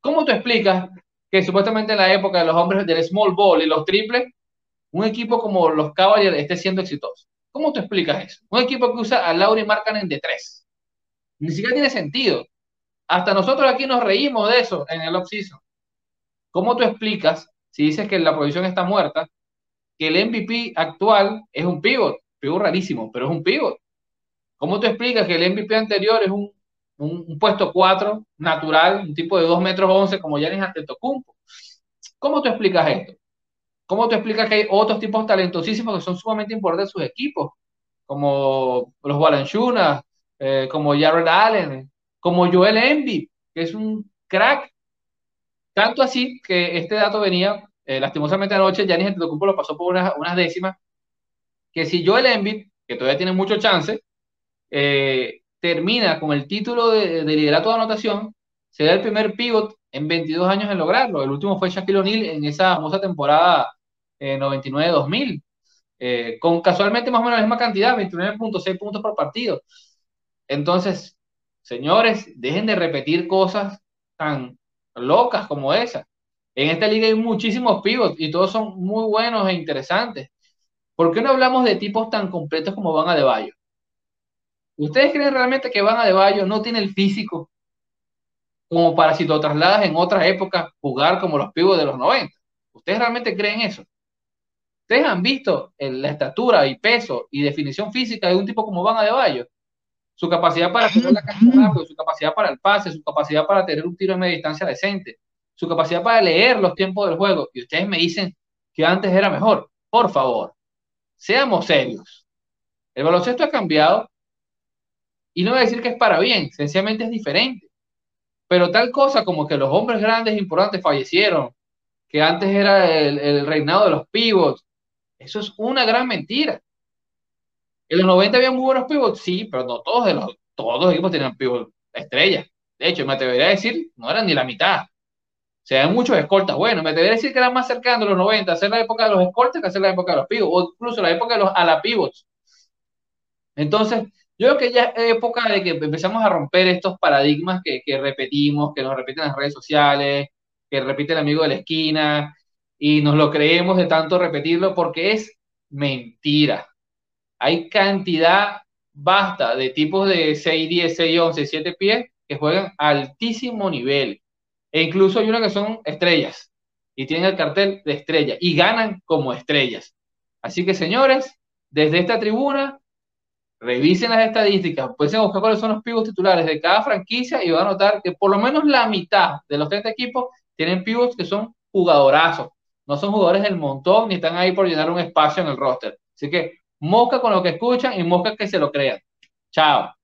[SPEAKER 2] ¿Cómo tú explicas que supuestamente en la época de los hombres del small ball y los triples, un equipo como los Cavaliers esté siendo exitoso? ¿Cómo tú explicas eso? Un equipo que usa a Laurie Markkanen de tres. Ni siquiera tiene sentido. Hasta nosotros aquí nos reímos de eso en el off-season. ¿Cómo tú explicas, si dices que la posición está muerta, que el MVP actual es un pivot? Pivot rarísimo, pero es un pivot. ¿Cómo tú explicas que el MVP anterior es un, un, puesto 4 natural, un tipo de 2 metros 11 como Yanis Antetokounmpo? ¿Cómo tú explicas esto? ¿Cómo tú explicas que hay otros tipos talentosísimos que son sumamente importantes en sus equipos? Como los Balanchunas, eh, como Jared Allen, como Joel Embiid, que es un crack. Tanto así que este dato venía, eh, lastimosamente anoche, Giannis Antetokounmpo lo pasó por unas, décimas, que si Joel Embiid, que todavía tiene mucho chance, eh, termina con el título de, de liderato de anotación, será el primer pivot en 22 años en lograrlo. El último fue Shaquille O'Neal en esa famosa temporada 99-2000, con casualmente más o menos la misma cantidad, 29.6 puntos por partido. Entonces, señores, dejen de repetir cosas tan locas como esa. En esta liga hay muchísimos pivots y todos son muy buenos e interesantes. ¿Por qué no hablamos de tipos tan completos como Van a de Bayo? ¿Ustedes creen realmente que Van a de Bayo no tiene el físico como para si lo trasladas en otra época jugar como los pivots de los 90? ¿Ustedes realmente creen eso? ¿Ustedes han visto la estatura y peso y definición física de un tipo como Van a de Bayo? Su capacidad para tener la cancha rápido, su capacidad para el pase, su capacidad para tener un tiro de media distancia decente, su capacidad para leer los tiempos del juego. Y ustedes me dicen que antes era mejor. Por favor, seamos serios. El baloncesto ha cambiado y no voy a decir que es para bien, sencillamente es diferente. Pero tal cosa como que los hombres grandes e importantes fallecieron, que antes era el, el reinado de los pivots, eso es una gran mentira. En los 90 había muy buenos pivots, sí, pero no todos, de los, todos los equipos tenían pivots estrellas. De hecho, me atrevería a decir, no eran ni la mitad. Se dan muchos escoltas. Bueno, me atrevería a decir que eran más cercanos de los 90, hacer la época de los escoltas que hacer la época de los pivots, o incluso la época de los a la pivots. Entonces, yo creo que ya es época de que empezamos a romper estos paradigmas que repetimos, que nos repiten las redes sociales, que repite el amigo de la esquina, y nos lo creemos de tanto repetirlo porque es mentira hay cantidad basta de tipos de 6, 10, 6, 11, 7 pies que juegan altísimo nivel. E incluso hay unos que son estrellas y tienen el cartel de estrella y ganan como estrellas. Así que, señores, desde esta tribuna, revisen las estadísticas, pueden buscar cuáles son los pivots titulares de cada franquicia y van a notar que por lo menos la mitad de los 30 equipos tienen pivots que son jugadorazos. No son jugadores del montón ni están ahí por llenar un espacio en el roster. Así que Mosca con lo que escuchan y mosca que se lo crean. Chao.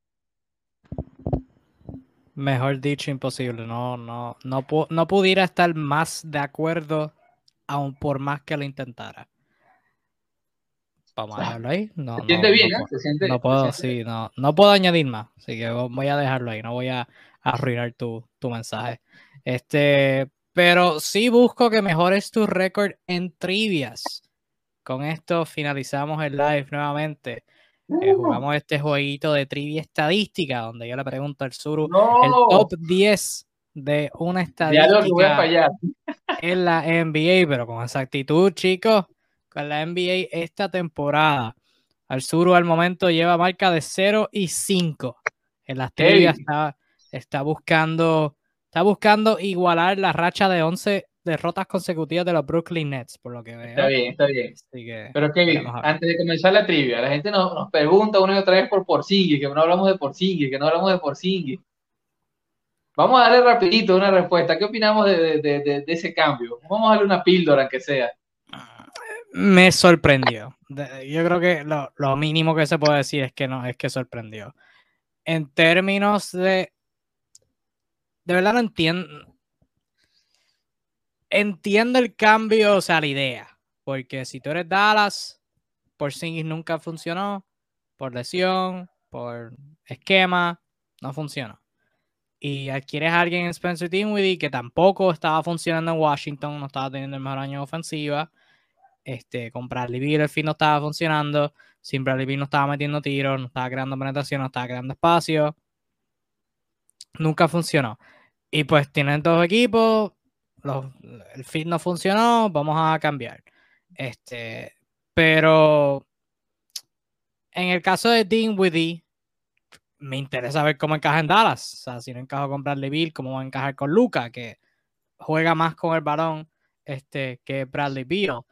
[SPEAKER 1] Mejor dicho, imposible. No, no, no, no pudiera estar más de acuerdo, aun por más que lo intentara. Vamos a dejarlo ahí. No,
[SPEAKER 2] se siente bien,
[SPEAKER 1] no,
[SPEAKER 2] ¿eh? Se siente,
[SPEAKER 1] no puedo,
[SPEAKER 2] se siente
[SPEAKER 1] sí, no, no puedo añadir más. Así que voy a dejarlo ahí. No voy a arruinar tu, tu mensaje. Este, pero sí busco que mejores tu récord en trivias con esto finalizamos el live nuevamente. Eh, jugamos este jueguito de trivia estadística, donde yo le pregunto al Zuru el
[SPEAKER 2] no,
[SPEAKER 1] top 10 de una
[SPEAKER 2] ya
[SPEAKER 1] estadística
[SPEAKER 2] fallar.
[SPEAKER 1] en la NBA, pero con exactitud, chicos, con la NBA esta temporada. Al Zuru al momento lleva marca de 0 y 5. En las trivias está, está buscando está buscando igualar la racha de 11 derrotas consecutivas de los Brooklyn Nets, por lo que
[SPEAKER 2] Está
[SPEAKER 1] veo.
[SPEAKER 2] bien, está bien.
[SPEAKER 1] Que
[SPEAKER 2] Pero Kevin, antes de comenzar la trivia, la gente nos, nos pregunta una y otra vez por Porzingis, que no hablamos de Porzingis, que no hablamos de Porzingis. Vamos a darle rapidito una respuesta. ¿Qué opinamos de, de- de- de- ese cambio? Vamos a darle una píldora, aunque sea.
[SPEAKER 1] Me sorprendió. Yo creo que lo, lo mínimo que se puede decir es que no, es que sorprendió. En términos de. De verdad no entiendo. Entiendo el cambio, o sea, la idea. Porque si tú eres Dallas, Porzingis nunca funcionó. Por lesión, por esquema, no funcionó. Y adquieres a alguien en Spencer Dinwiddie que tampoco estaba funcionando en Washington, no estaba teniendo el mejor año ofensiva. Este, con Bradley Beal fin no estaba funcionando. Sin Bradley Beal no estaba metiendo tiros, no estaba creando penetración, no estaba creando espacio. Nunca funcionó. Y pues tienen dos equipos. Los- el fit no funcionó. Vamos a cambiar. Este, pero en el caso de Dinwiddie, me interesa ver cómo encaja en Dallas. O sea, si no encaja con Bradley Beal, cómo va a encajar con Luca, que juega más con el balón este, que Bradley Beal.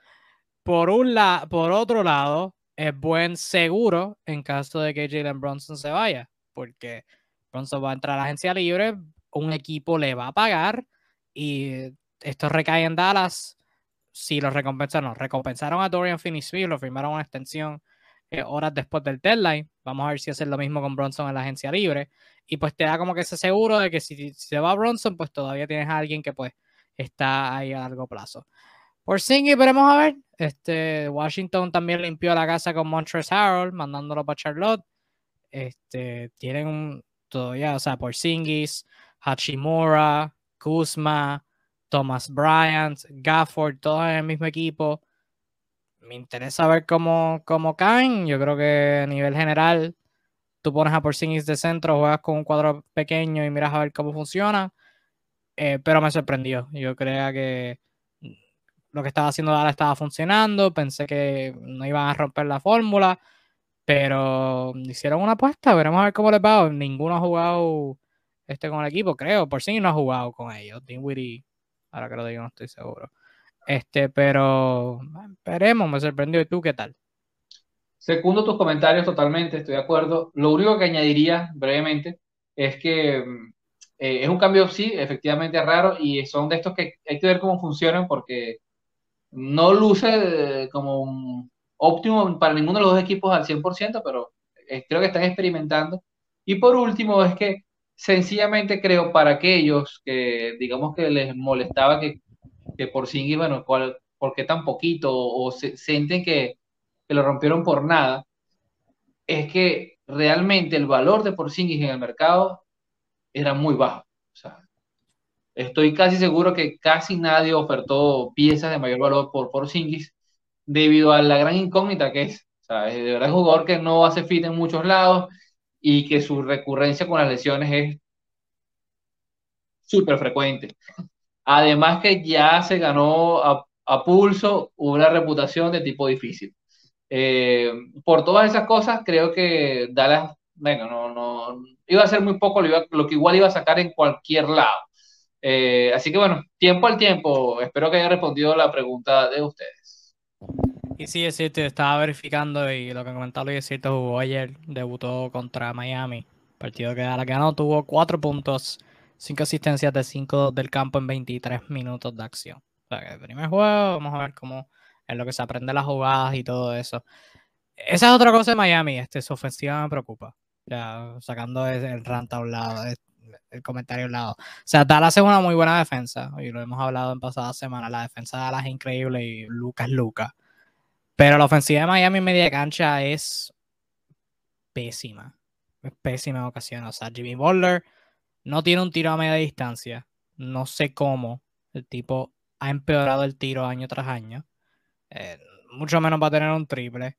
[SPEAKER 1] Por, un por otro lado, es buen seguro en caso de que Jalen Bronson se vaya, porque Bronson va a entrar a la agencia libre, un equipo le va a pagar y esto recae en Dallas. Si lo recompensaron, recompensaron a Dorian Finney-Smith, lo firmaron una extensión eh, horas después del deadline. Vamos a ver si hacen lo mismo con Bronson en la agencia libre. Y pues te da como que ese seguro de que si, se va Bronson, pues todavía tienes a alguien que pues está ahí a largo plazo. Por Singy, veremos a ver. Este, Washington también limpió la casa con Montrezl Harold, mandándolo para Charlotte. Este, tienen todavía, o sea, por Singis, Hachimura, Kuzma, Thomas Bryant, Gafford, todos en el mismo equipo. Me interesa ver cómo, cómo caen. Yo creo que a nivel general, tú pones a Porzingis de centro, juegas con un cuadro pequeño y miras a ver cómo funciona. Eh, pero me sorprendió. Yo creía que lo que estaba haciendo ahora estaba funcionando. Pensé que no iban a romper la fórmula. Pero hicieron una apuesta. Veremos a ver cómo les va. Ninguno ha jugado este con el equipo, creo. Por sí no ha jugado con ellos. Dinwiddie, ahora que lo digo, no estoy seguro. Este, pero esperemos, me sorprendió. ¿Y tú qué tal?
[SPEAKER 2] Segundo tus comentarios totalmente, estoy de acuerdo. Lo único que añadiría brevemente es que mm, eh, es un cambio, sí, efectivamente raro y son de estos que hay que ver cómo funcionan porque no luce eh, como óptimo para ninguno de los dos equipos al 100%, pero eh, creo que están experimentando. Y por último, es que sencillamente creo para aquellos que digamos que les molestaba que, que por sí, bueno, ¿cuál, ¿por qué tan poquito? O, se, sienten que, que, lo rompieron por nada, es que realmente el valor de Porzingis en el mercado era muy bajo. Estoy casi seguro que casi nadie ofertó piezas de mayor valor por Porzingis debido a la gran incógnita que es. O sea, es de verdad un jugador que no hace fit en muchos lados y que su recurrencia con las lesiones es súper frecuente. Además que ya se ganó a, pulso una reputación de tipo difícil. Eh, por todas esas cosas, creo que Dallas, bueno, no, no, iba a ser muy poco lo, que igual iba a sacar en cualquier lado. Eh, así que bueno, tiempo al tiempo. Espero que haya respondido la pregunta de ustedes.
[SPEAKER 1] Sí, es estaba verificando y lo que comentaba Luis es jugó ayer, debutó contra Miami, partido que la ganó tuvo cuatro puntos, cinco asistencias de cinco del campo en 23 minutos de acción. O sea, que el primer juego, vamos a ver cómo es lo que se aprende las jugadas y todo eso. Esa es otra cosa de Miami, este, su ofensiva me preocupa. Ya, sacando el rant a un lado, el comentario a un lado. O sea, Dallas es una muy buena defensa, y lo hemos hablado en pasadas semanas. La defensa de Dallas es increíble y Lucas Lucas. Pero la ofensiva de Miami en media cancha es pésima. Es pésima en ocasiones. O sea, Jimmy Butler no tiene un tiro a media distancia. No sé cómo. El tipo ha empeorado el tiro año tras año. Eh, mucho menos va a tener un triple.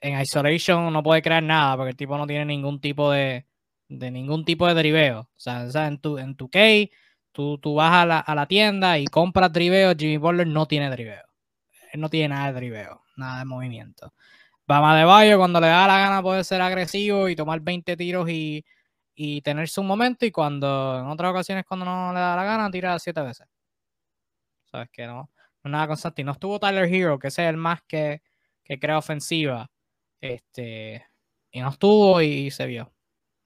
[SPEAKER 1] En isolation no puede crear nada porque el tipo no tiene ningún tipo de, de ningún tipo de driveo. O sea, en tu, en tu key, tú, tú vas a la, a la, tienda y compras driveo. Jimmy Butler no tiene driveo. Él no tiene nada de driveo nada de movimiento. Bama de Bayo, cuando le da la gana, puede ser agresivo y tomar 20 tiros y, y tener su momento. Y cuando en otras ocasiones, cuando no le da la gana, tira 7 veces. Sabes que no, no nada constante. Y no estuvo Tyler Hero, que es el más que, que crea ofensiva. Este, y no estuvo y, se vio.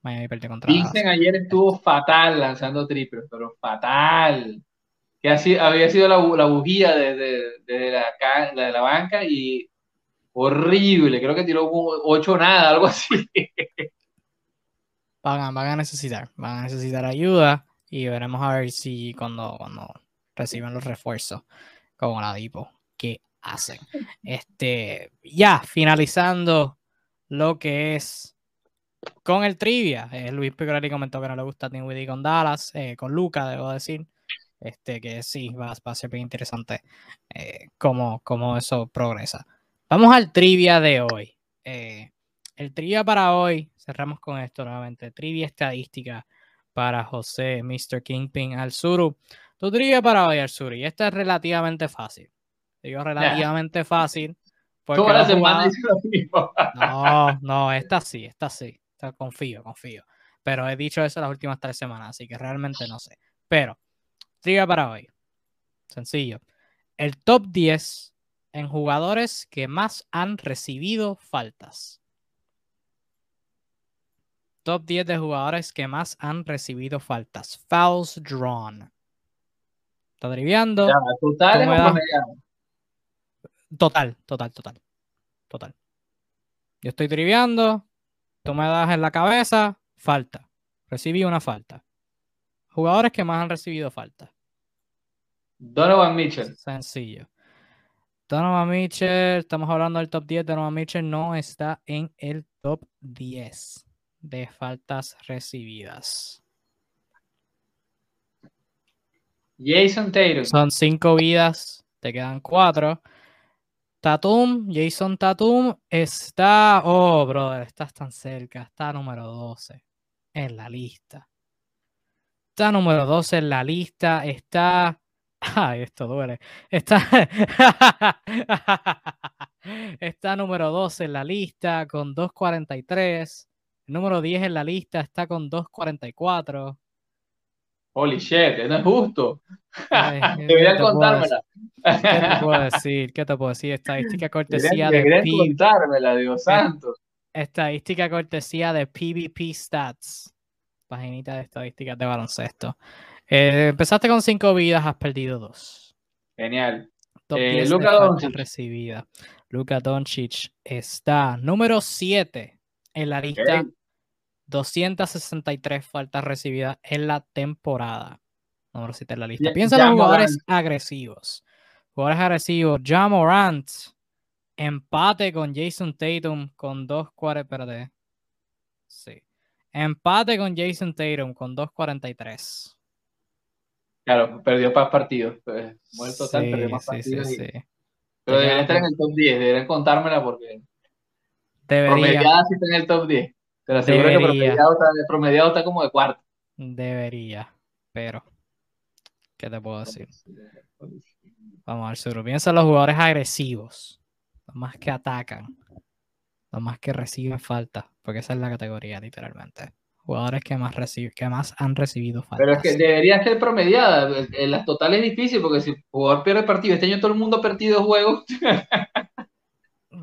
[SPEAKER 1] Miami.
[SPEAKER 2] Dicen ayer estuvo fatal lanzando triples, pero fatal que así, había sido la, la bujía de, de, la, de, la, banca y horrible, creo que tiró ocho nada, algo así.
[SPEAKER 1] Van a, van a necesitar, van a necesitar ayuda y veremos a ver si cuando, cuando reciban los refuerzos, como la Dipo, qué hacen. Este, ya, finalizando lo que es con el trivia. Eh, Luis Picorelli comentó que no le gusta Dinwiddie con Dallas, eh, con Luca, debo decir. Este, que sí, va, a ser bien interesante eh, cómo, eso progresa. Vamos al trivia de hoy. Eh, el trivia para hoy, cerramos con esto nuevamente. Trivia estadística para José, Mr. Kingpin Alzuru. Tu trivia para hoy, Alzuru, y esta es relativamente fácil. Digo relativamente fácil. No, no, esta sí, esta sí. confío, confío. Pero he dicho eso las últimas tres semanas, así que realmente no sé. Pero Triga para hoy. Sencillo. El top 10 en jugadores que más han recibido faltas. Top 10 de jugadores que más han recibido faltas. Fouls drawn. Está triviando.
[SPEAKER 2] ¿Total
[SPEAKER 1] Total, total, total. Total. Yo estoy triviando, tú me das en la cabeza, falta. Recibí una falta. Jugadores que más han recibido falta.
[SPEAKER 2] Donovan Mitchell.
[SPEAKER 1] Sencillo. Donovan Mitchell, estamos hablando del top 10. Donovan Mitchell no está en el top 10 de faltas recibidas.
[SPEAKER 2] Jason Tatum.
[SPEAKER 1] Son cinco vidas, te quedan cuatro. Tatum, Jason Tatum está. Oh, brother, estás tan cerca. Está número 12 en la lista. Está número 12 en la lista. Está. Ay, esto duele. Está. está número 12 en la lista con 2.43. El número 10 en la lista está con 2.44.
[SPEAKER 2] Holy shit, no es justo.
[SPEAKER 1] Ay, ¿qué
[SPEAKER 2] Deberían
[SPEAKER 1] puedo
[SPEAKER 2] contármela.
[SPEAKER 1] ¿Qué te puedo decir? ¿Qué te puedo decir? Estadística cortesía
[SPEAKER 2] Deberían,
[SPEAKER 1] de
[SPEAKER 2] deberían contármela, Dios santo.
[SPEAKER 1] Estadística cortesía de PvP Stats. Paginita de estadísticas de baloncesto. Eh, empezaste con 5 vidas, has perdido 2.
[SPEAKER 2] Genial.
[SPEAKER 1] Top
[SPEAKER 2] Eh,
[SPEAKER 1] 10 de
[SPEAKER 2] Luka
[SPEAKER 1] faltas
[SPEAKER 2] Doncic.
[SPEAKER 1] recibidas. Luka Doncic está número 7 en la lista.
[SPEAKER 2] Ok.
[SPEAKER 1] 263 faltas recibidas en la temporada. Número 7 en la lista. Piensa en los jugadores agresivos. Jugadores agresivos. Ja Morant. Empate con Jason Tatum con 2.40. Espérate. Sí. Empate con Jason Tatum con 2.43.
[SPEAKER 2] Claro, perdió más partidos. Pues, muerto
[SPEAKER 1] Sí,
[SPEAKER 2] perdió más
[SPEAKER 1] sí, sí,
[SPEAKER 2] partidos. y-
[SPEAKER 1] sí.
[SPEAKER 2] Pero debería estar en el top 10, deberían contármela porque
[SPEAKER 1] Debería,
[SPEAKER 2] promediada sí está en el top 10. Te lo aseguro que
[SPEAKER 1] Debería.
[SPEAKER 2] promediado está, promediado está como de cuarto.
[SPEAKER 1] debería. Pero, ¿qué te puedo decir? Vamos a ver, Suru. Piensa en los jugadores agresivos. Los más que atacan. Los más que reciben falta. Porque esa es la categoría, literalmente. Jugadores que más, reciben, que más han recibido faltas.
[SPEAKER 2] Pero es que debería ser promediada. En las totales es difícil porque si el jugador pierde partido, este año todo el mundo ha perdido juegos.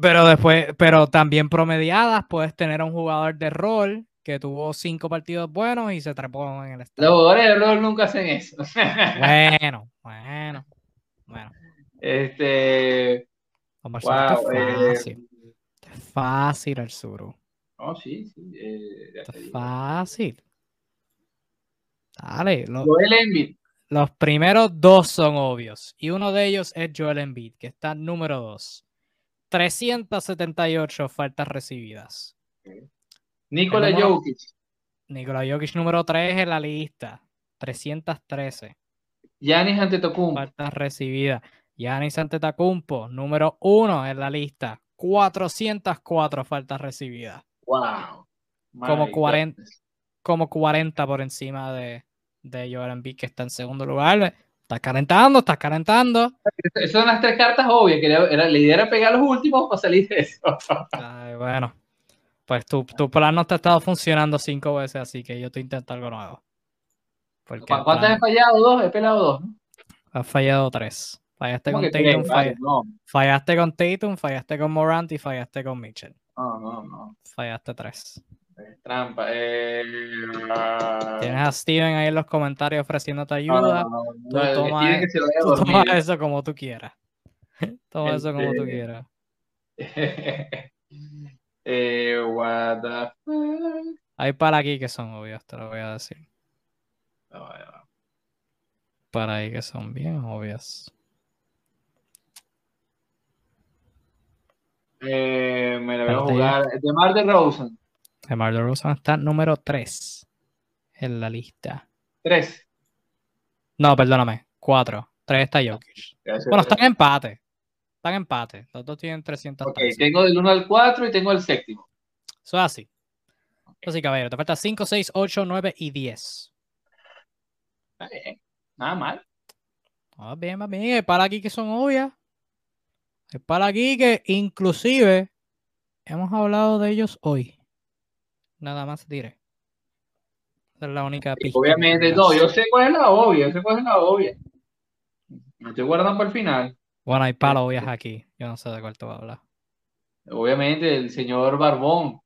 [SPEAKER 1] Pero después, pero también promediadas, puedes tener a un jugador de rol que tuvo cinco partidos buenos y se trepó en el
[SPEAKER 2] Los
[SPEAKER 1] estadio.
[SPEAKER 2] jugadores de rol nunca hacen eso.
[SPEAKER 1] Bueno, bueno, bueno.
[SPEAKER 2] Este. Wow. eh,
[SPEAKER 1] fácil. Fácil el Suru.
[SPEAKER 2] no, sí, sí. eh, ya te
[SPEAKER 1] fácil. Dale, lo-
[SPEAKER 2] Joel Embiid.
[SPEAKER 1] los primeros dos son obvios. Y uno de ellos es Joel Embiid, que está número 2. 378 faltas recibidas.
[SPEAKER 2] Nikola
[SPEAKER 1] El número-
[SPEAKER 2] Jokic.
[SPEAKER 1] Nikola Jokic número 3 en la lista. 313
[SPEAKER 2] Giannis Antetokounmpo.
[SPEAKER 1] faltas recibidas. Giannis Antetokounmpo, número 1 en la lista. 404 faltas recibidas.
[SPEAKER 2] Wow.
[SPEAKER 1] Como
[SPEAKER 2] My
[SPEAKER 1] 40.
[SPEAKER 2] goodness.
[SPEAKER 1] Como 40 por encima de, de Joel Embiid, que está en segundo lugar. Estás calentando, estás calentando.
[SPEAKER 2] Esas son las tres cartas obvias. Que era, la idea era pegar los últimos para salir de eso.
[SPEAKER 1] Ay, bueno, pues tu, tu plan no te ha estado funcionando cinco veces, así que yo te intento algo nuevo. Porque el
[SPEAKER 2] ¿Cu- ¿Cuántas he
[SPEAKER 1] plan-
[SPEAKER 2] fallado? Dos. He pelado dos. ¿no?
[SPEAKER 1] has fallado tres. Fallaste
[SPEAKER 2] ¿Cómo
[SPEAKER 1] con Tatum,
[SPEAKER 2] no,
[SPEAKER 1] fallaste con Tatum, fallaste con Morant y fallaste con Mitchell.
[SPEAKER 2] no, no, no.
[SPEAKER 1] Fallaste tres.
[SPEAKER 2] Es trampa. Eh, ah,
[SPEAKER 1] Tienes a Steven ahí en los comentarios ofreciéndote ayuda.
[SPEAKER 2] no,
[SPEAKER 1] Tú
[SPEAKER 2] el
[SPEAKER 1] toma
[SPEAKER 2] Steven que se vaya a
[SPEAKER 1] Tú
[SPEAKER 2] dormir.
[SPEAKER 1] toma eso como tú quieras. Toma eso como tú quieras.
[SPEAKER 2] eh, what the fuck?
[SPEAKER 1] Hay para aquí que son obvios, te lo voy a decir.
[SPEAKER 2] No, va.
[SPEAKER 1] Para ahí que son bien obvias.
[SPEAKER 2] Eh, me la voy a
[SPEAKER 1] Espérate,
[SPEAKER 2] jugar. DeMar DeRozan.
[SPEAKER 1] DeMar DeRozan está número 3 en la lista.
[SPEAKER 2] Tres.
[SPEAKER 1] No, perdóname. 4. 3 está Jokic.
[SPEAKER 2] Gracias.
[SPEAKER 1] Bueno, están en empate. Están en empate. Los dos tienen 300
[SPEAKER 2] Ok, tengo del 1 al 4 y tengo el séptimo.
[SPEAKER 1] Eso es así. Eso sí, caballero. Te falta 5, 6, 8, 9 y 10.
[SPEAKER 2] Está bien. Nada mal.
[SPEAKER 1] Va bien, va bien. Para aquí que son obvias. Para aquí que inclusive hemos hablado de ellos hoy. Nada más diré. Esa es la única pista.
[SPEAKER 2] Obviamente, no, yo sé cuál es la obvia, yo sé cuál es la obvia. Me estoy guardando para el final.
[SPEAKER 1] Bueno, hay para obvias aquí. Yo no sé de cuál te voy a hablar.
[SPEAKER 2] Obviamente, el señor Barbón,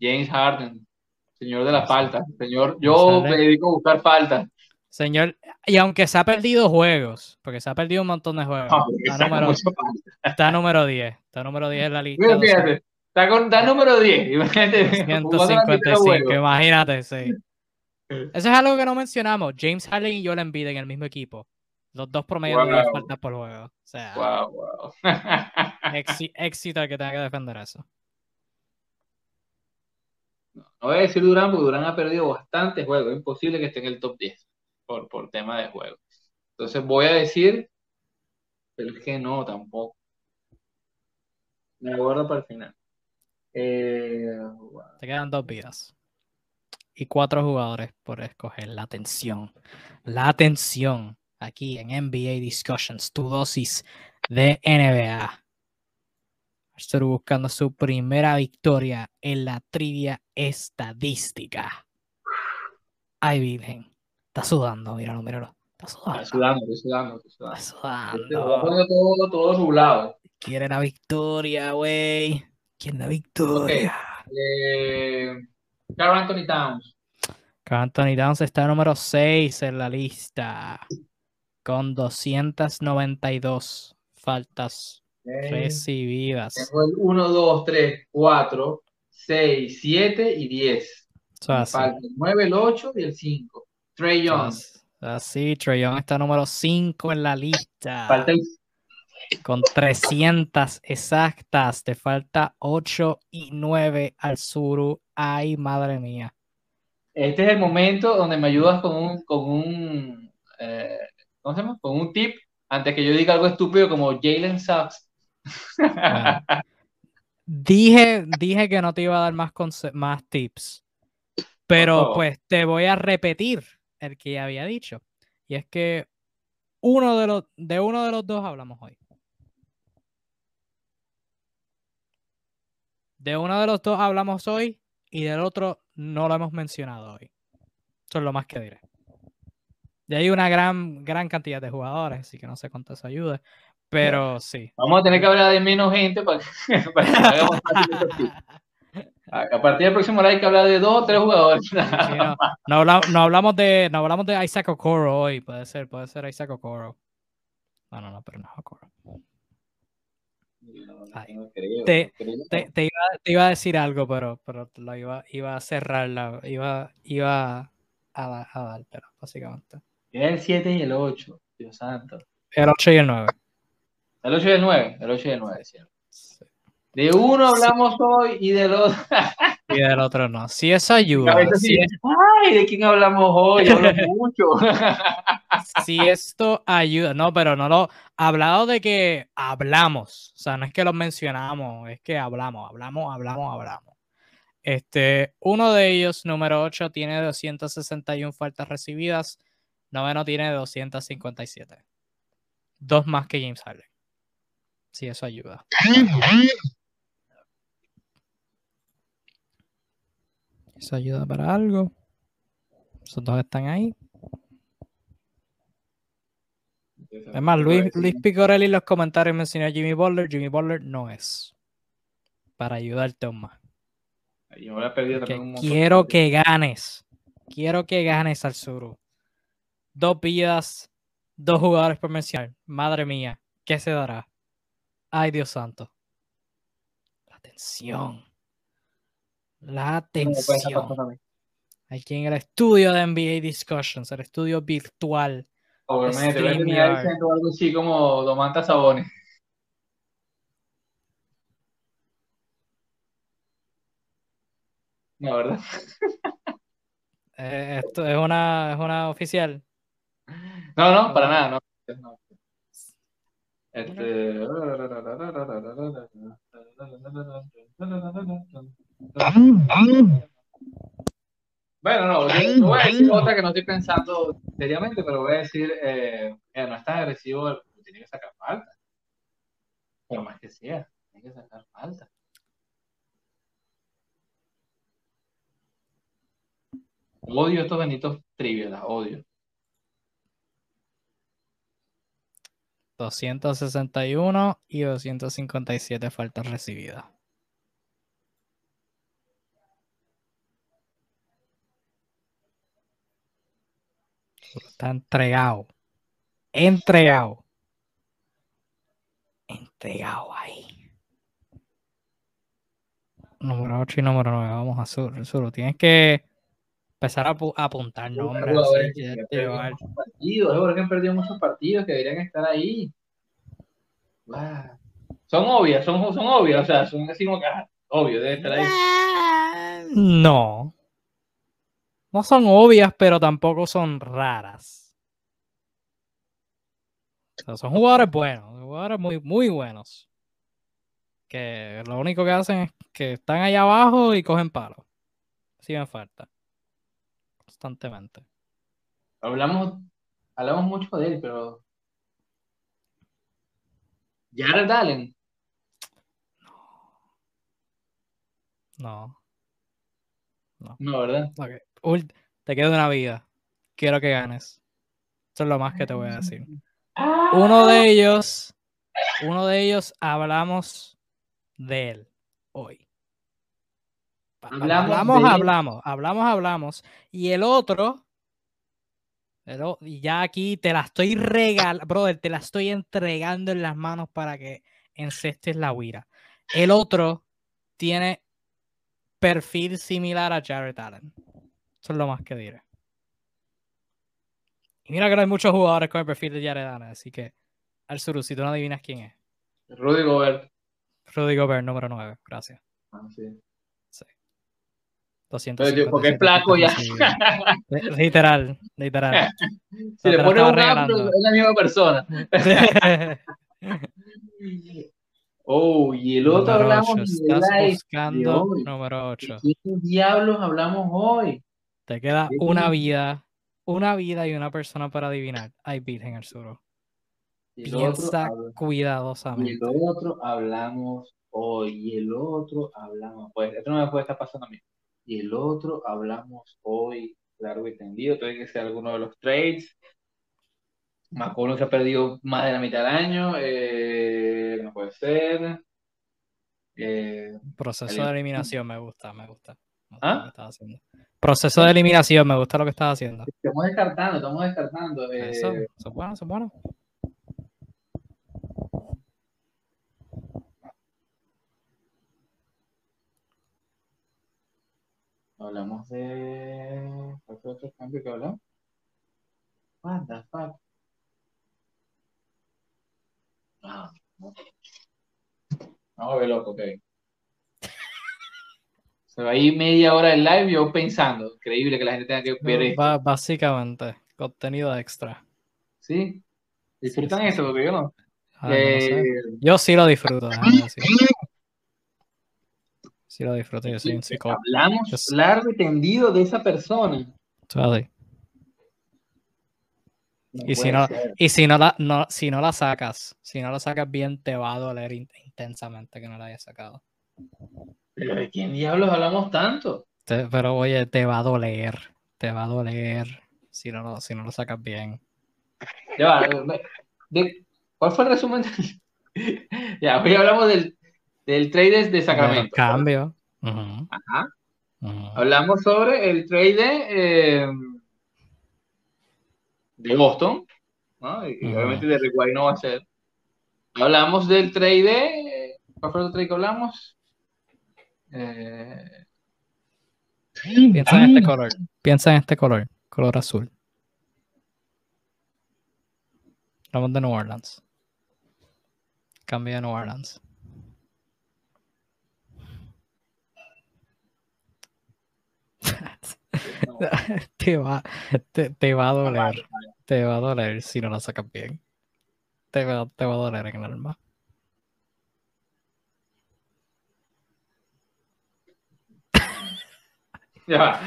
[SPEAKER 2] James Harden, señor de la falta. Señor, yo me dedico a buscar falta.
[SPEAKER 1] Señor, y aunque se ha perdido juegos, porque se ha perdido un montón de juegos,
[SPEAKER 2] No, porque
[SPEAKER 1] está, número, está número 10. Está número 10 en la lista.
[SPEAKER 2] Mira,
[SPEAKER 1] 200
[SPEAKER 2] fíjate, Está, con, está número 10. Imagínate.
[SPEAKER 1] 155, imagínate, sí. Eso es algo que no mencionamos. James Harden y Joel Embiid en el mismo equipo. Los dos promedios de faltas por juego. O sea,
[SPEAKER 2] wow, wow.
[SPEAKER 1] éxito el que tenga que defender eso.
[SPEAKER 2] No, voy a decir Durán porque Durán ha perdido bastantes juegos. Es imposible que esté en el top 10 por, por tema de juego. Entonces voy a decir, pero es que no, tampoco. Me aguardo para el final. Eh,
[SPEAKER 1] Te quedan dos vidas. Y cuatro jugadores por escoger. La atención. La atención. Aquí en NBA Discussions. Tu dosis de NBA. Estoy buscando su primera victoria en la trivia estadística. Ay, Virgen. Está sudando, míralo, míralo. Está sudando.
[SPEAKER 2] Está sudando, está sudando, está
[SPEAKER 1] sudando.
[SPEAKER 2] Está todo, todo nublado.
[SPEAKER 1] Quiere la victoria, güey. Quiere la victoria.
[SPEAKER 2] Okay. Eh, Carl Anthony Towns.
[SPEAKER 1] Carl Anthony Towns está número 6 en la lista. Con 292 faltas recibidas.
[SPEAKER 2] Tengo el 1, 2, 3, 4, 6, 7 y 10. Falta el 9, el 8 y el 5. Trey Young.
[SPEAKER 1] Así, Trey Young está número 5 en la lista.
[SPEAKER 2] Falta.
[SPEAKER 1] Con 300 exactas. Te falta 8 y 9 al Suru. Ay, madre mía.
[SPEAKER 2] Este es el momento donde me ayudas con un, con un, eh, ¿cómo se llama? Con un tip antes que yo diga algo estúpido como Jalen Sachs.
[SPEAKER 1] dije, dije que no te iba a dar más, más tips, pero pues te voy a repetir el que había dicho. Y es que uno de, los, de uno de los dos hablamos hoy. De uno de los dos hablamos hoy y del otro no lo hemos mencionado hoy. Eso es lo más que diré. Y hay una gran, gran cantidad de jugadores, así que no sé cuánto eso ayuda. Pero sí.
[SPEAKER 2] Vamos a tener que hablar de menos gente para, para que hagamos fácil A partir del próximo live hay que hablar de dos o tres jugadores.
[SPEAKER 1] no, hablamos, no, hablamos de, no hablamos de Isaac Okoro hoy. Puede ser, puede ser Isaac Okoro. No, no, no, pero no es Okoro. te, te, te, iba, te, iba, a decir algo, pero, pero lo iba, iba a cerrar, la, iba, iba a, a dar, pero básicamente.
[SPEAKER 2] el 7 y el 8, Dios santo.
[SPEAKER 1] El 8 y el 9.
[SPEAKER 2] El 8 y el 9, el 8 y el 9, ¿cierto? De uno hablamos hoy y del otro.
[SPEAKER 1] y del otro no. Si eso ayuda.
[SPEAKER 2] Si Ay, ¿de quién hablamos hoy? Hablo mucho.
[SPEAKER 1] si esto ayuda. No, pero no lo. Hablado de que hablamos. O sea, no es que lo mencionamos, es que hablamos, hablamos, hablamos, hablamos. Este, uno de ellos, número 8, tiene 261 faltas recibidas. Noveno tiene 257. Dos más que James Harden. Si eso ayuda. Eso ayuda para algo. Esos dos están ahí. Es más, Luis, Luis Picorelli en los comentarios mencionó a Jimmy Butler. Jimmy Butler no es. Para ayudarte aún más. quiero que ganes. Quiero que ganes al Suru. Dos vidas, dos jugadores por mencionar. Madre mía, ¿qué se dará? Ay, Dios santo. La atención. La atención. Aquí en el estudio de NBA Discussions, el estudio virtual.
[SPEAKER 2] Obviamente, voy a terminar diciendo algo así como Domanta Sabones. No, ¿verdad?
[SPEAKER 1] Eh, esto es una, es una oficial.
[SPEAKER 2] No, no, para nada, no. Este... Bueno, no, yo voy a decir otra que no estoy pensando seriamente, pero voy a decir, eh, no es tan agresivo, tiene que sacar falta. Por más que sea, tiene que sacar falta. Odio estos benitos trivias, odio.
[SPEAKER 1] 261 y 257 faltas recibidas. Está entregado. Entregado. Entregado ahí. número 8 y número 9. Vamos a Sur. Sur. Tienes que empezar a, apu- a apuntar nombres. Así,
[SPEAKER 2] que han perdido muchos partidos, que han perdido muchos partidos que deberían estar ahí. Son obvias, son, son obvias, o sea, son así como que, obvio, debe estar ahí.
[SPEAKER 1] No. No son obvias, pero tampoco son raras. O sea, son jugadores buenos, jugadores muy, muy buenos. Que lo único que hacen es que están ahí abajo y cogen palos. Si ven falta. Constantemente.
[SPEAKER 2] Hablamos, hablamos mucho de él, pero. Jared Allen.
[SPEAKER 1] No.
[SPEAKER 2] No, ¿verdad?
[SPEAKER 1] Ok. Te queda una vida. Quiero que ganes. Eso es lo más que te voy a decir. Uno de ellos, uno de ellos hablamos de él hoy.
[SPEAKER 2] Hablamos
[SPEAKER 1] hablamos,
[SPEAKER 2] de
[SPEAKER 1] hablamos, hablamos, hablamos. Y el otro, el o- y ya aquí te la estoy regalando, brother, te la estoy entregando en las manos para que encestes la huira. El otro tiene perfil similar a Jared Allen. Eso es lo más que diré. Y mira que no hay muchos jugadores con el perfil de Jared Allen, así que Arzuru, si tú no adivinas quién es.
[SPEAKER 2] Rudy Gobert.
[SPEAKER 1] Rudy Gobert, número 9. Gracias.
[SPEAKER 2] Ah, sí.
[SPEAKER 1] Sí.
[SPEAKER 2] Pero, tío, porque es
[SPEAKER 1] 257
[SPEAKER 2] flaco ya.
[SPEAKER 1] Literal, literal.
[SPEAKER 2] Si le pones un afro, es la misma persona. Oh, y el otro
[SPEAKER 1] número
[SPEAKER 2] hablamos
[SPEAKER 1] 8.
[SPEAKER 2] de
[SPEAKER 1] Estás buscando número
[SPEAKER 2] ¿De
[SPEAKER 1] 8.
[SPEAKER 2] quién diablos hablamos hoy?
[SPEAKER 1] Te queda
[SPEAKER 2] ¿De
[SPEAKER 1] una vida, una vida y una persona para adivinar. Hay Virgen
[SPEAKER 2] el otro
[SPEAKER 1] Piensa
[SPEAKER 2] habla- y el
[SPEAKER 1] cuidadosamente.
[SPEAKER 2] otro hablamos hoy, y el otro hablamos, pues esto no me puede estar pasando a mí. Y el otro hablamos hoy, largo y tendido, tiene que ser alguno de los trades. McCollum se ha perdido más de la mitad del año, eh, no puede ser. Eh,
[SPEAKER 1] Proceso de eliminación me gusta, me gusta.
[SPEAKER 2] ¿Ah?
[SPEAKER 1] estás haciendo. Proceso de eliminación, me gusta lo que estás haciendo.
[SPEAKER 2] estamos descartando, estamos descartando. eh,
[SPEAKER 1] Eso, eso es bueno, eso es bueno.
[SPEAKER 2] hablamos de. ¿Cuál fue otro cambio que hablamos? What the fuck? Ah, no. Vamos a ver, loco, ok. Se va a ir media hora del live yo pensando. Increíble que la gente tenga que ver esto.
[SPEAKER 1] Ba- básicamente, contenido extra.
[SPEAKER 2] ¿Sí? ¿Disfrutan
[SPEAKER 1] Sí, sí,
[SPEAKER 2] esto?
[SPEAKER 1] sí.
[SPEAKER 2] Porque yo no.
[SPEAKER 1] Ah, no sé.
[SPEAKER 2] Eh,
[SPEAKER 1] Yo sí lo disfruto. Sí lo disfruto, yo soy un psicólogo.
[SPEAKER 2] hablamos
[SPEAKER 1] Yo
[SPEAKER 2] largo y tendido de esa persona. No
[SPEAKER 1] Y si no-
[SPEAKER 2] ser.
[SPEAKER 1] Y si no la, no, si no la sacas, si no la sacas bien, te va a doler in- intensamente que no la hayas sacado.
[SPEAKER 2] ¿Pero de quién diablos hablamos tanto?
[SPEAKER 1] Te- pero oye, te va a doler, te va a doler si no lo, si no lo sacas bien.
[SPEAKER 2] Ya va, de- ¿cuál fue el resumen? ya, hoy hablamos del, del trade de Sacramento.
[SPEAKER 1] cambio.
[SPEAKER 2] Ajá. Hablamos sobre el trade de, eh, de Boston, ¿no? Y, obviamente de White no va a ser. Hablamos del trade de. ¿Cuál fue el otro trade que hablamos? Eh,
[SPEAKER 1] Piensa en este color, piensa en este color, color azul. Hablamos de New Orleans. Cambio de New Orleans. te va, te, te va a doler. Te va a doler si no la sacas bien. Te va, te va a doler en el alma.
[SPEAKER 2] Ya va.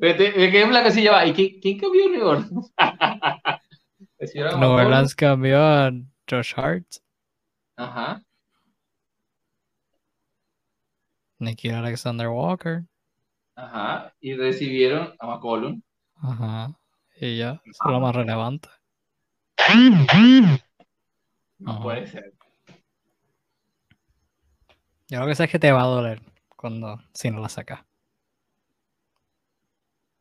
[SPEAKER 2] Me, te- me quedé en blanco así, ya va. ¿Y quién, quién cambió New Orleans? Recibieron a
[SPEAKER 1] New
[SPEAKER 2] McCollum.
[SPEAKER 1] Orleans cambió a Josh Hart,
[SPEAKER 2] Ajá.
[SPEAKER 1] Nicky Alexander Walker.
[SPEAKER 2] Ajá. Y recibieron a McCollum.
[SPEAKER 1] Ajá. Y ya, eso es lo más relevante.
[SPEAKER 2] No
[SPEAKER 1] Ajá.
[SPEAKER 2] puede ser.
[SPEAKER 1] Yo lo que sé es que te va a doler cuando si no la sacas.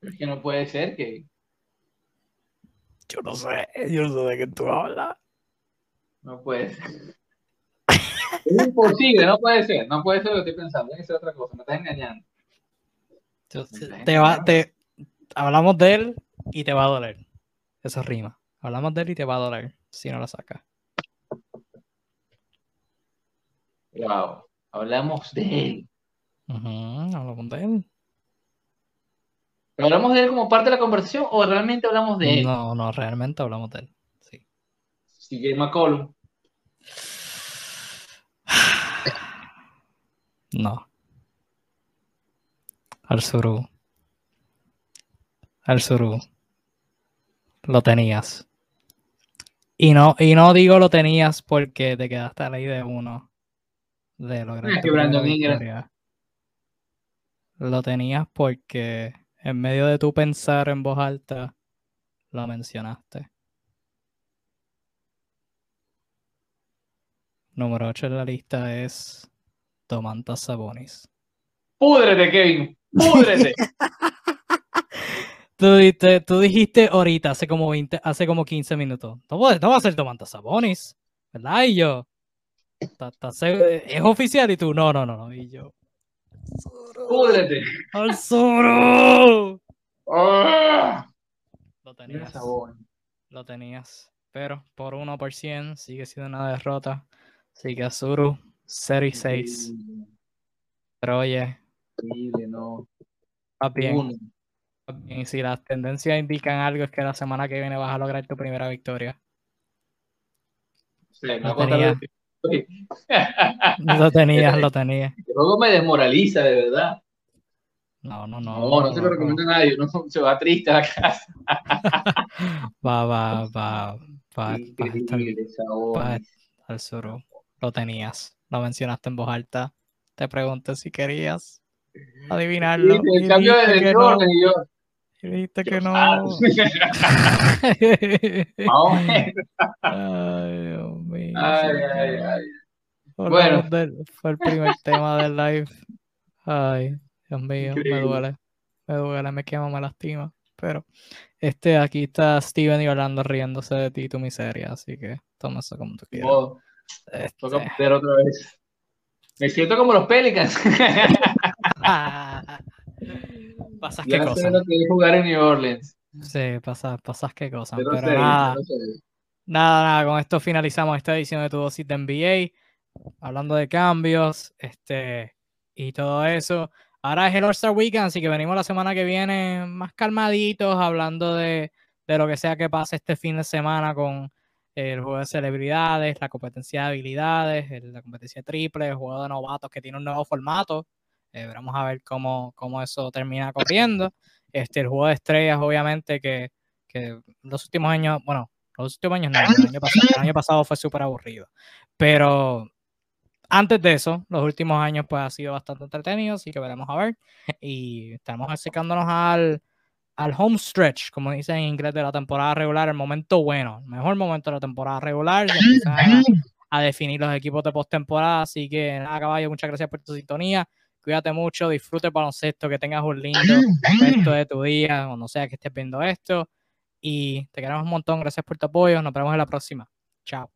[SPEAKER 2] Es que no puede ser que.
[SPEAKER 1] Yo no sé, yo no sé de qué tú hablas.
[SPEAKER 2] No puede ser. Es imposible, no puede ser, no puede ser lo que estoy pensando, tiene que ser otra cosa, me estás engañando.
[SPEAKER 1] Te va, te, hablamos de él y te va a doler. Eso rima. Hablamos de él y te va a doler si no lo sacas.
[SPEAKER 2] Wow, hablamos de él.
[SPEAKER 1] hablamos de él.
[SPEAKER 2] ¿Hablamos de él como parte de la conversación o realmente hablamos de él?
[SPEAKER 1] No, no, realmente hablamos de él. Sí.
[SPEAKER 2] CJ McCollum.
[SPEAKER 1] No. Al Suru. Al Suru. Lo tenías. Y no, y no digo lo tenías porque te quedaste a la de uno de lograr.
[SPEAKER 2] Es que Brandon
[SPEAKER 1] Lo tenías porque en medio de tu pensar en voz alta, lo mencionaste. Número 8 en la lista es Tomantas Sabonis.
[SPEAKER 2] ¡Púdrete, Kevin! ¡Púdrete!
[SPEAKER 1] tú, dijiste, ahorita, hace como 20, hace como 15 minutos. No, va a ser Tomantas Sabonis, ¿verdad? Y yo, ¿es oficial? Y tú, no, no, no, no. Y yo,
[SPEAKER 2] ¡Púdrete!
[SPEAKER 1] ¡Al Zoro!
[SPEAKER 2] ¡Ah!
[SPEAKER 1] Lo tenías. Lo tenías. Pero por 1% sigue siendo una derrota. Sigue Azuru 0 y 6. Pero oye.
[SPEAKER 2] no.
[SPEAKER 1] Va bien. Y si las tendencias indican algo, es que la semana que viene vas a lograr tu primera victoria.
[SPEAKER 2] Sí, no tenía.
[SPEAKER 1] Lo tenías, lo tenías.
[SPEAKER 2] El juego me desmoraliza, de verdad.
[SPEAKER 1] No, no, no.
[SPEAKER 2] No, no se lo recomiendo a nadie. Uno se va triste a la casa.
[SPEAKER 1] va, va, va. Va, va, al sur. Lo tenías. Lo mencionaste en voz alta. Te pregunté si querías adivinarlo.
[SPEAKER 2] El cambio de director y yo.
[SPEAKER 1] Y dijiste que no. ay, Dios mío.
[SPEAKER 2] Ay, ay, ay.
[SPEAKER 1] Bueno, fue el primer tema del live. Ay, Dios mío, me duele. Me duele, me quema, me lastima. Pero este aquí está Steven y Orlando riéndose de ti y tu miseria, así que toma eso como tú quieras.
[SPEAKER 2] Este... Toca perder otra vez. Me siento como los Pelicans.
[SPEAKER 1] pasas qué cosas.
[SPEAKER 2] lo que es jugar en New Orleans.
[SPEAKER 1] Sí, pasas, pasas qué cosas. Pero, nada, nada, nada, con esto finalizamos esta edición de tu dosis de NBA hablando de cambios, este, y todo eso. Ahora es el All-Star Weekend, así que venimos la semana que viene más calmaditos, hablando de, lo que sea que pase este fin de semana con el juego de celebridades, la competencia de habilidades, la competencia triple, el juego de novatos que tiene un nuevo formato. Eh, vamos a ver cómo, cómo, eso termina corriendo. Este, el juego de estrellas, obviamente, que, que los últimos años, bueno, los últimos años no, el año pasado, el año pasado fue súper aburrido. Pero antes de eso, los últimos años pues ha sido bastante entretenido, así que veremos a ver. Y estamos acercándonos al, al home stretch, como dicen en inglés, de la temporada regular, el momento bueno, el mejor momento de la temporada regular. a, definir los equipos de postemporada. Así que nada, caballo, muchas gracias por tu sintonía. Cuídate mucho, disfrute el baloncesto, que tengas un lindo resto de tu día, o no sea que estés viendo esto. Y te queremos un montón. Gracias por tu apoyo. Nos vemos en la próxima. Chao.